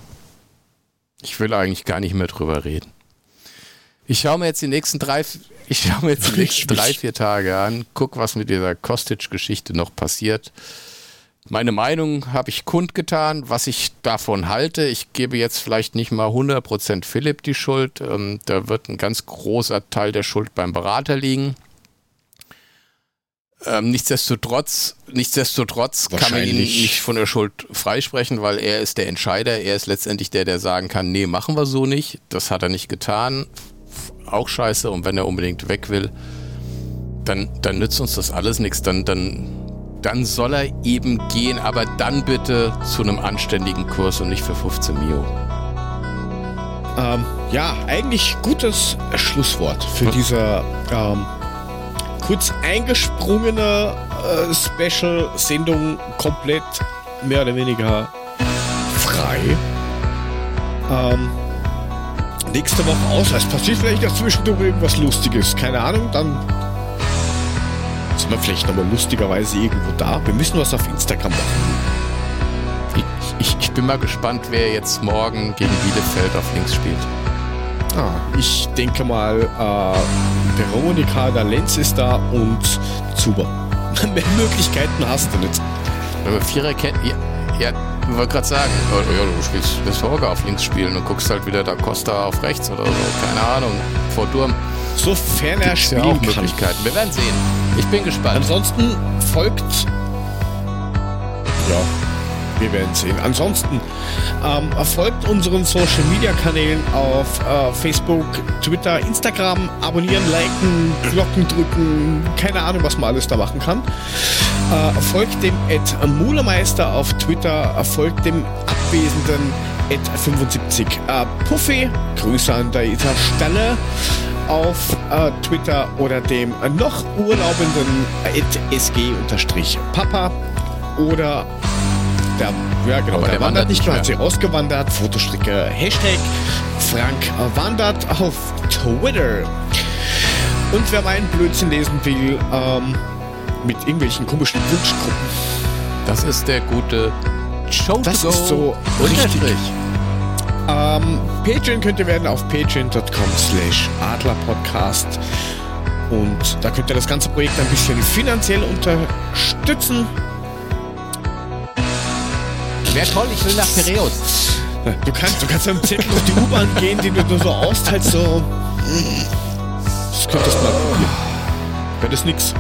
ich will eigentlich gar nicht mehr drüber reden. Ich schaue mir jetzt die nächsten drei, ich schaue mir jetzt die nächsten drei, vier Tage an, guck, was mit dieser Kostic-Geschichte noch passiert. Meine Meinung habe ich kundgetan, was ich davon halte. Ich gebe jetzt vielleicht nicht mal 100% Philipp die Schuld. Ähm, da wird ein ganz großer Teil der Schuld beim Berater liegen. Ähm, nichtsdestotrotz, nichtsdestotrotz kann man ihn nicht von der Schuld freisprechen, weil er ist der Entscheider. Er ist letztendlich der, der sagen kann, nee, machen wir so nicht. Das hat er nicht getan. Auch scheiße. Und wenn er unbedingt weg will, dann, dann nützt uns das alles nichts. Dann, dann, dann soll er eben gehen, aber dann bitte zu einem anständigen Kurs und nicht für 15 Mio. Ähm, ja, eigentlich gutes Schlusswort für hm. diese ähm, kurz eingesprungene äh, Special-Sendung komplett mehr oder weniger frei. Ähm, nächste Woche aus. Es passiert vielleicht zwischendurch irgendwas Lustiges. Keine Ahnung, dann sind wir vielleicht nochmal lustigerweise irgendwo da. Wir müssen was auf Instagram machen. Ich, ich, ich bin mal gespannt, wer jetzt morgen gegen Bielefeld auf links spielt. Ah, ich denke mal, äh, Veronika, der Lenz ist da und Zuber. Mehr Möglichkeiten hast du nicht. Wenn wir Viererkette, ja, ja, ich wollte gerade sagen, ja, du spielst das Horga auf links spielen und guckst halt wieder da Costa auf rechts oder so, keine Ahnung, vor Durm. Sofern er spielen ja auch Möglichkeiten. Wir werden sehen. Ich bin gespannt. Ansonsten folgt ja, wir werden sehen. Ansonsten ähm, folgt unseren Social Media Kanälen auf äh, Facebook, Twitter, Instagram, abonnieren, liken, Glocken drücken, keine Ahnung, was man alles da machen kann. Äh, folgt dem Ed Mulemeister auf Twitter, äh, folgt dem abwesenden Ed 75 äh, Puffy. Grüße an der Stelle auf äh, Twitter oder dem noch urlaubenden SG-Papa oder der, ja genau, der, der, wandert nicht mehr, hat sie ausgewandert. Fotostricke, Hashtag Frank wandert auf Twitter. Und wer meinen Blödsinn lesen will, ähm, mit irgendwelchen komischen Wunschgruppen. Das ist der gute Show Das ist so richtig. Ähm, Patreon könnt ihr werden auf patreon.com slash adlerpodcast. Und da könnt ihr das ganze Projekt ein bisschen finanziell unterstützen. Wäre toll, ich will nach Piräus. Du kannst, du kannst ja im Zettel auf die U-Bahn gehen, die du nur so austeilst, so. Das könntest du mal probieren. Das nix.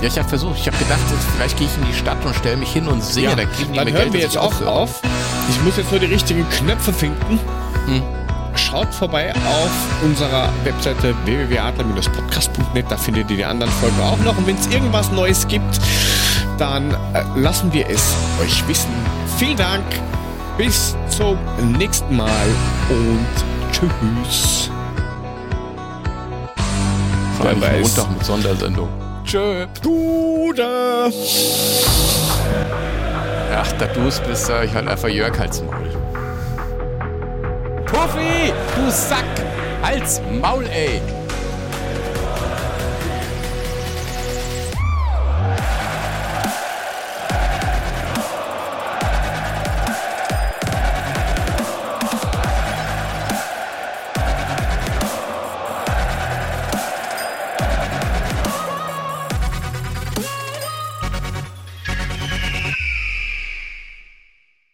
Ja, ich habe versucht, ich habe gedacht, vielleicht gehe ich in die Stadt und stelle mich hin und sehe, ja, da kriegen die Dann hören Geld, wir jetzt auch aufhöre. auf. Ich muss jetzt nur die richtigen Knöpfe finden. Hm. Schaut vorbei auf unserer Webseite www.adler-podcast.net, da findet ihr die anderen Folgen auch noch. Und wenn es irgendwas Neues gibt, dann äh, lassen wir es euch wissen. Vielen Dank, bis zum nächsten Mal und tschüss. Vor allem Montag mit Sondersendung. Tschö. Gute. Ach, da du es bist, sag ich halt einfach Jörg halt's Maul. Puffy, du Sack! Halt's Maul, ey!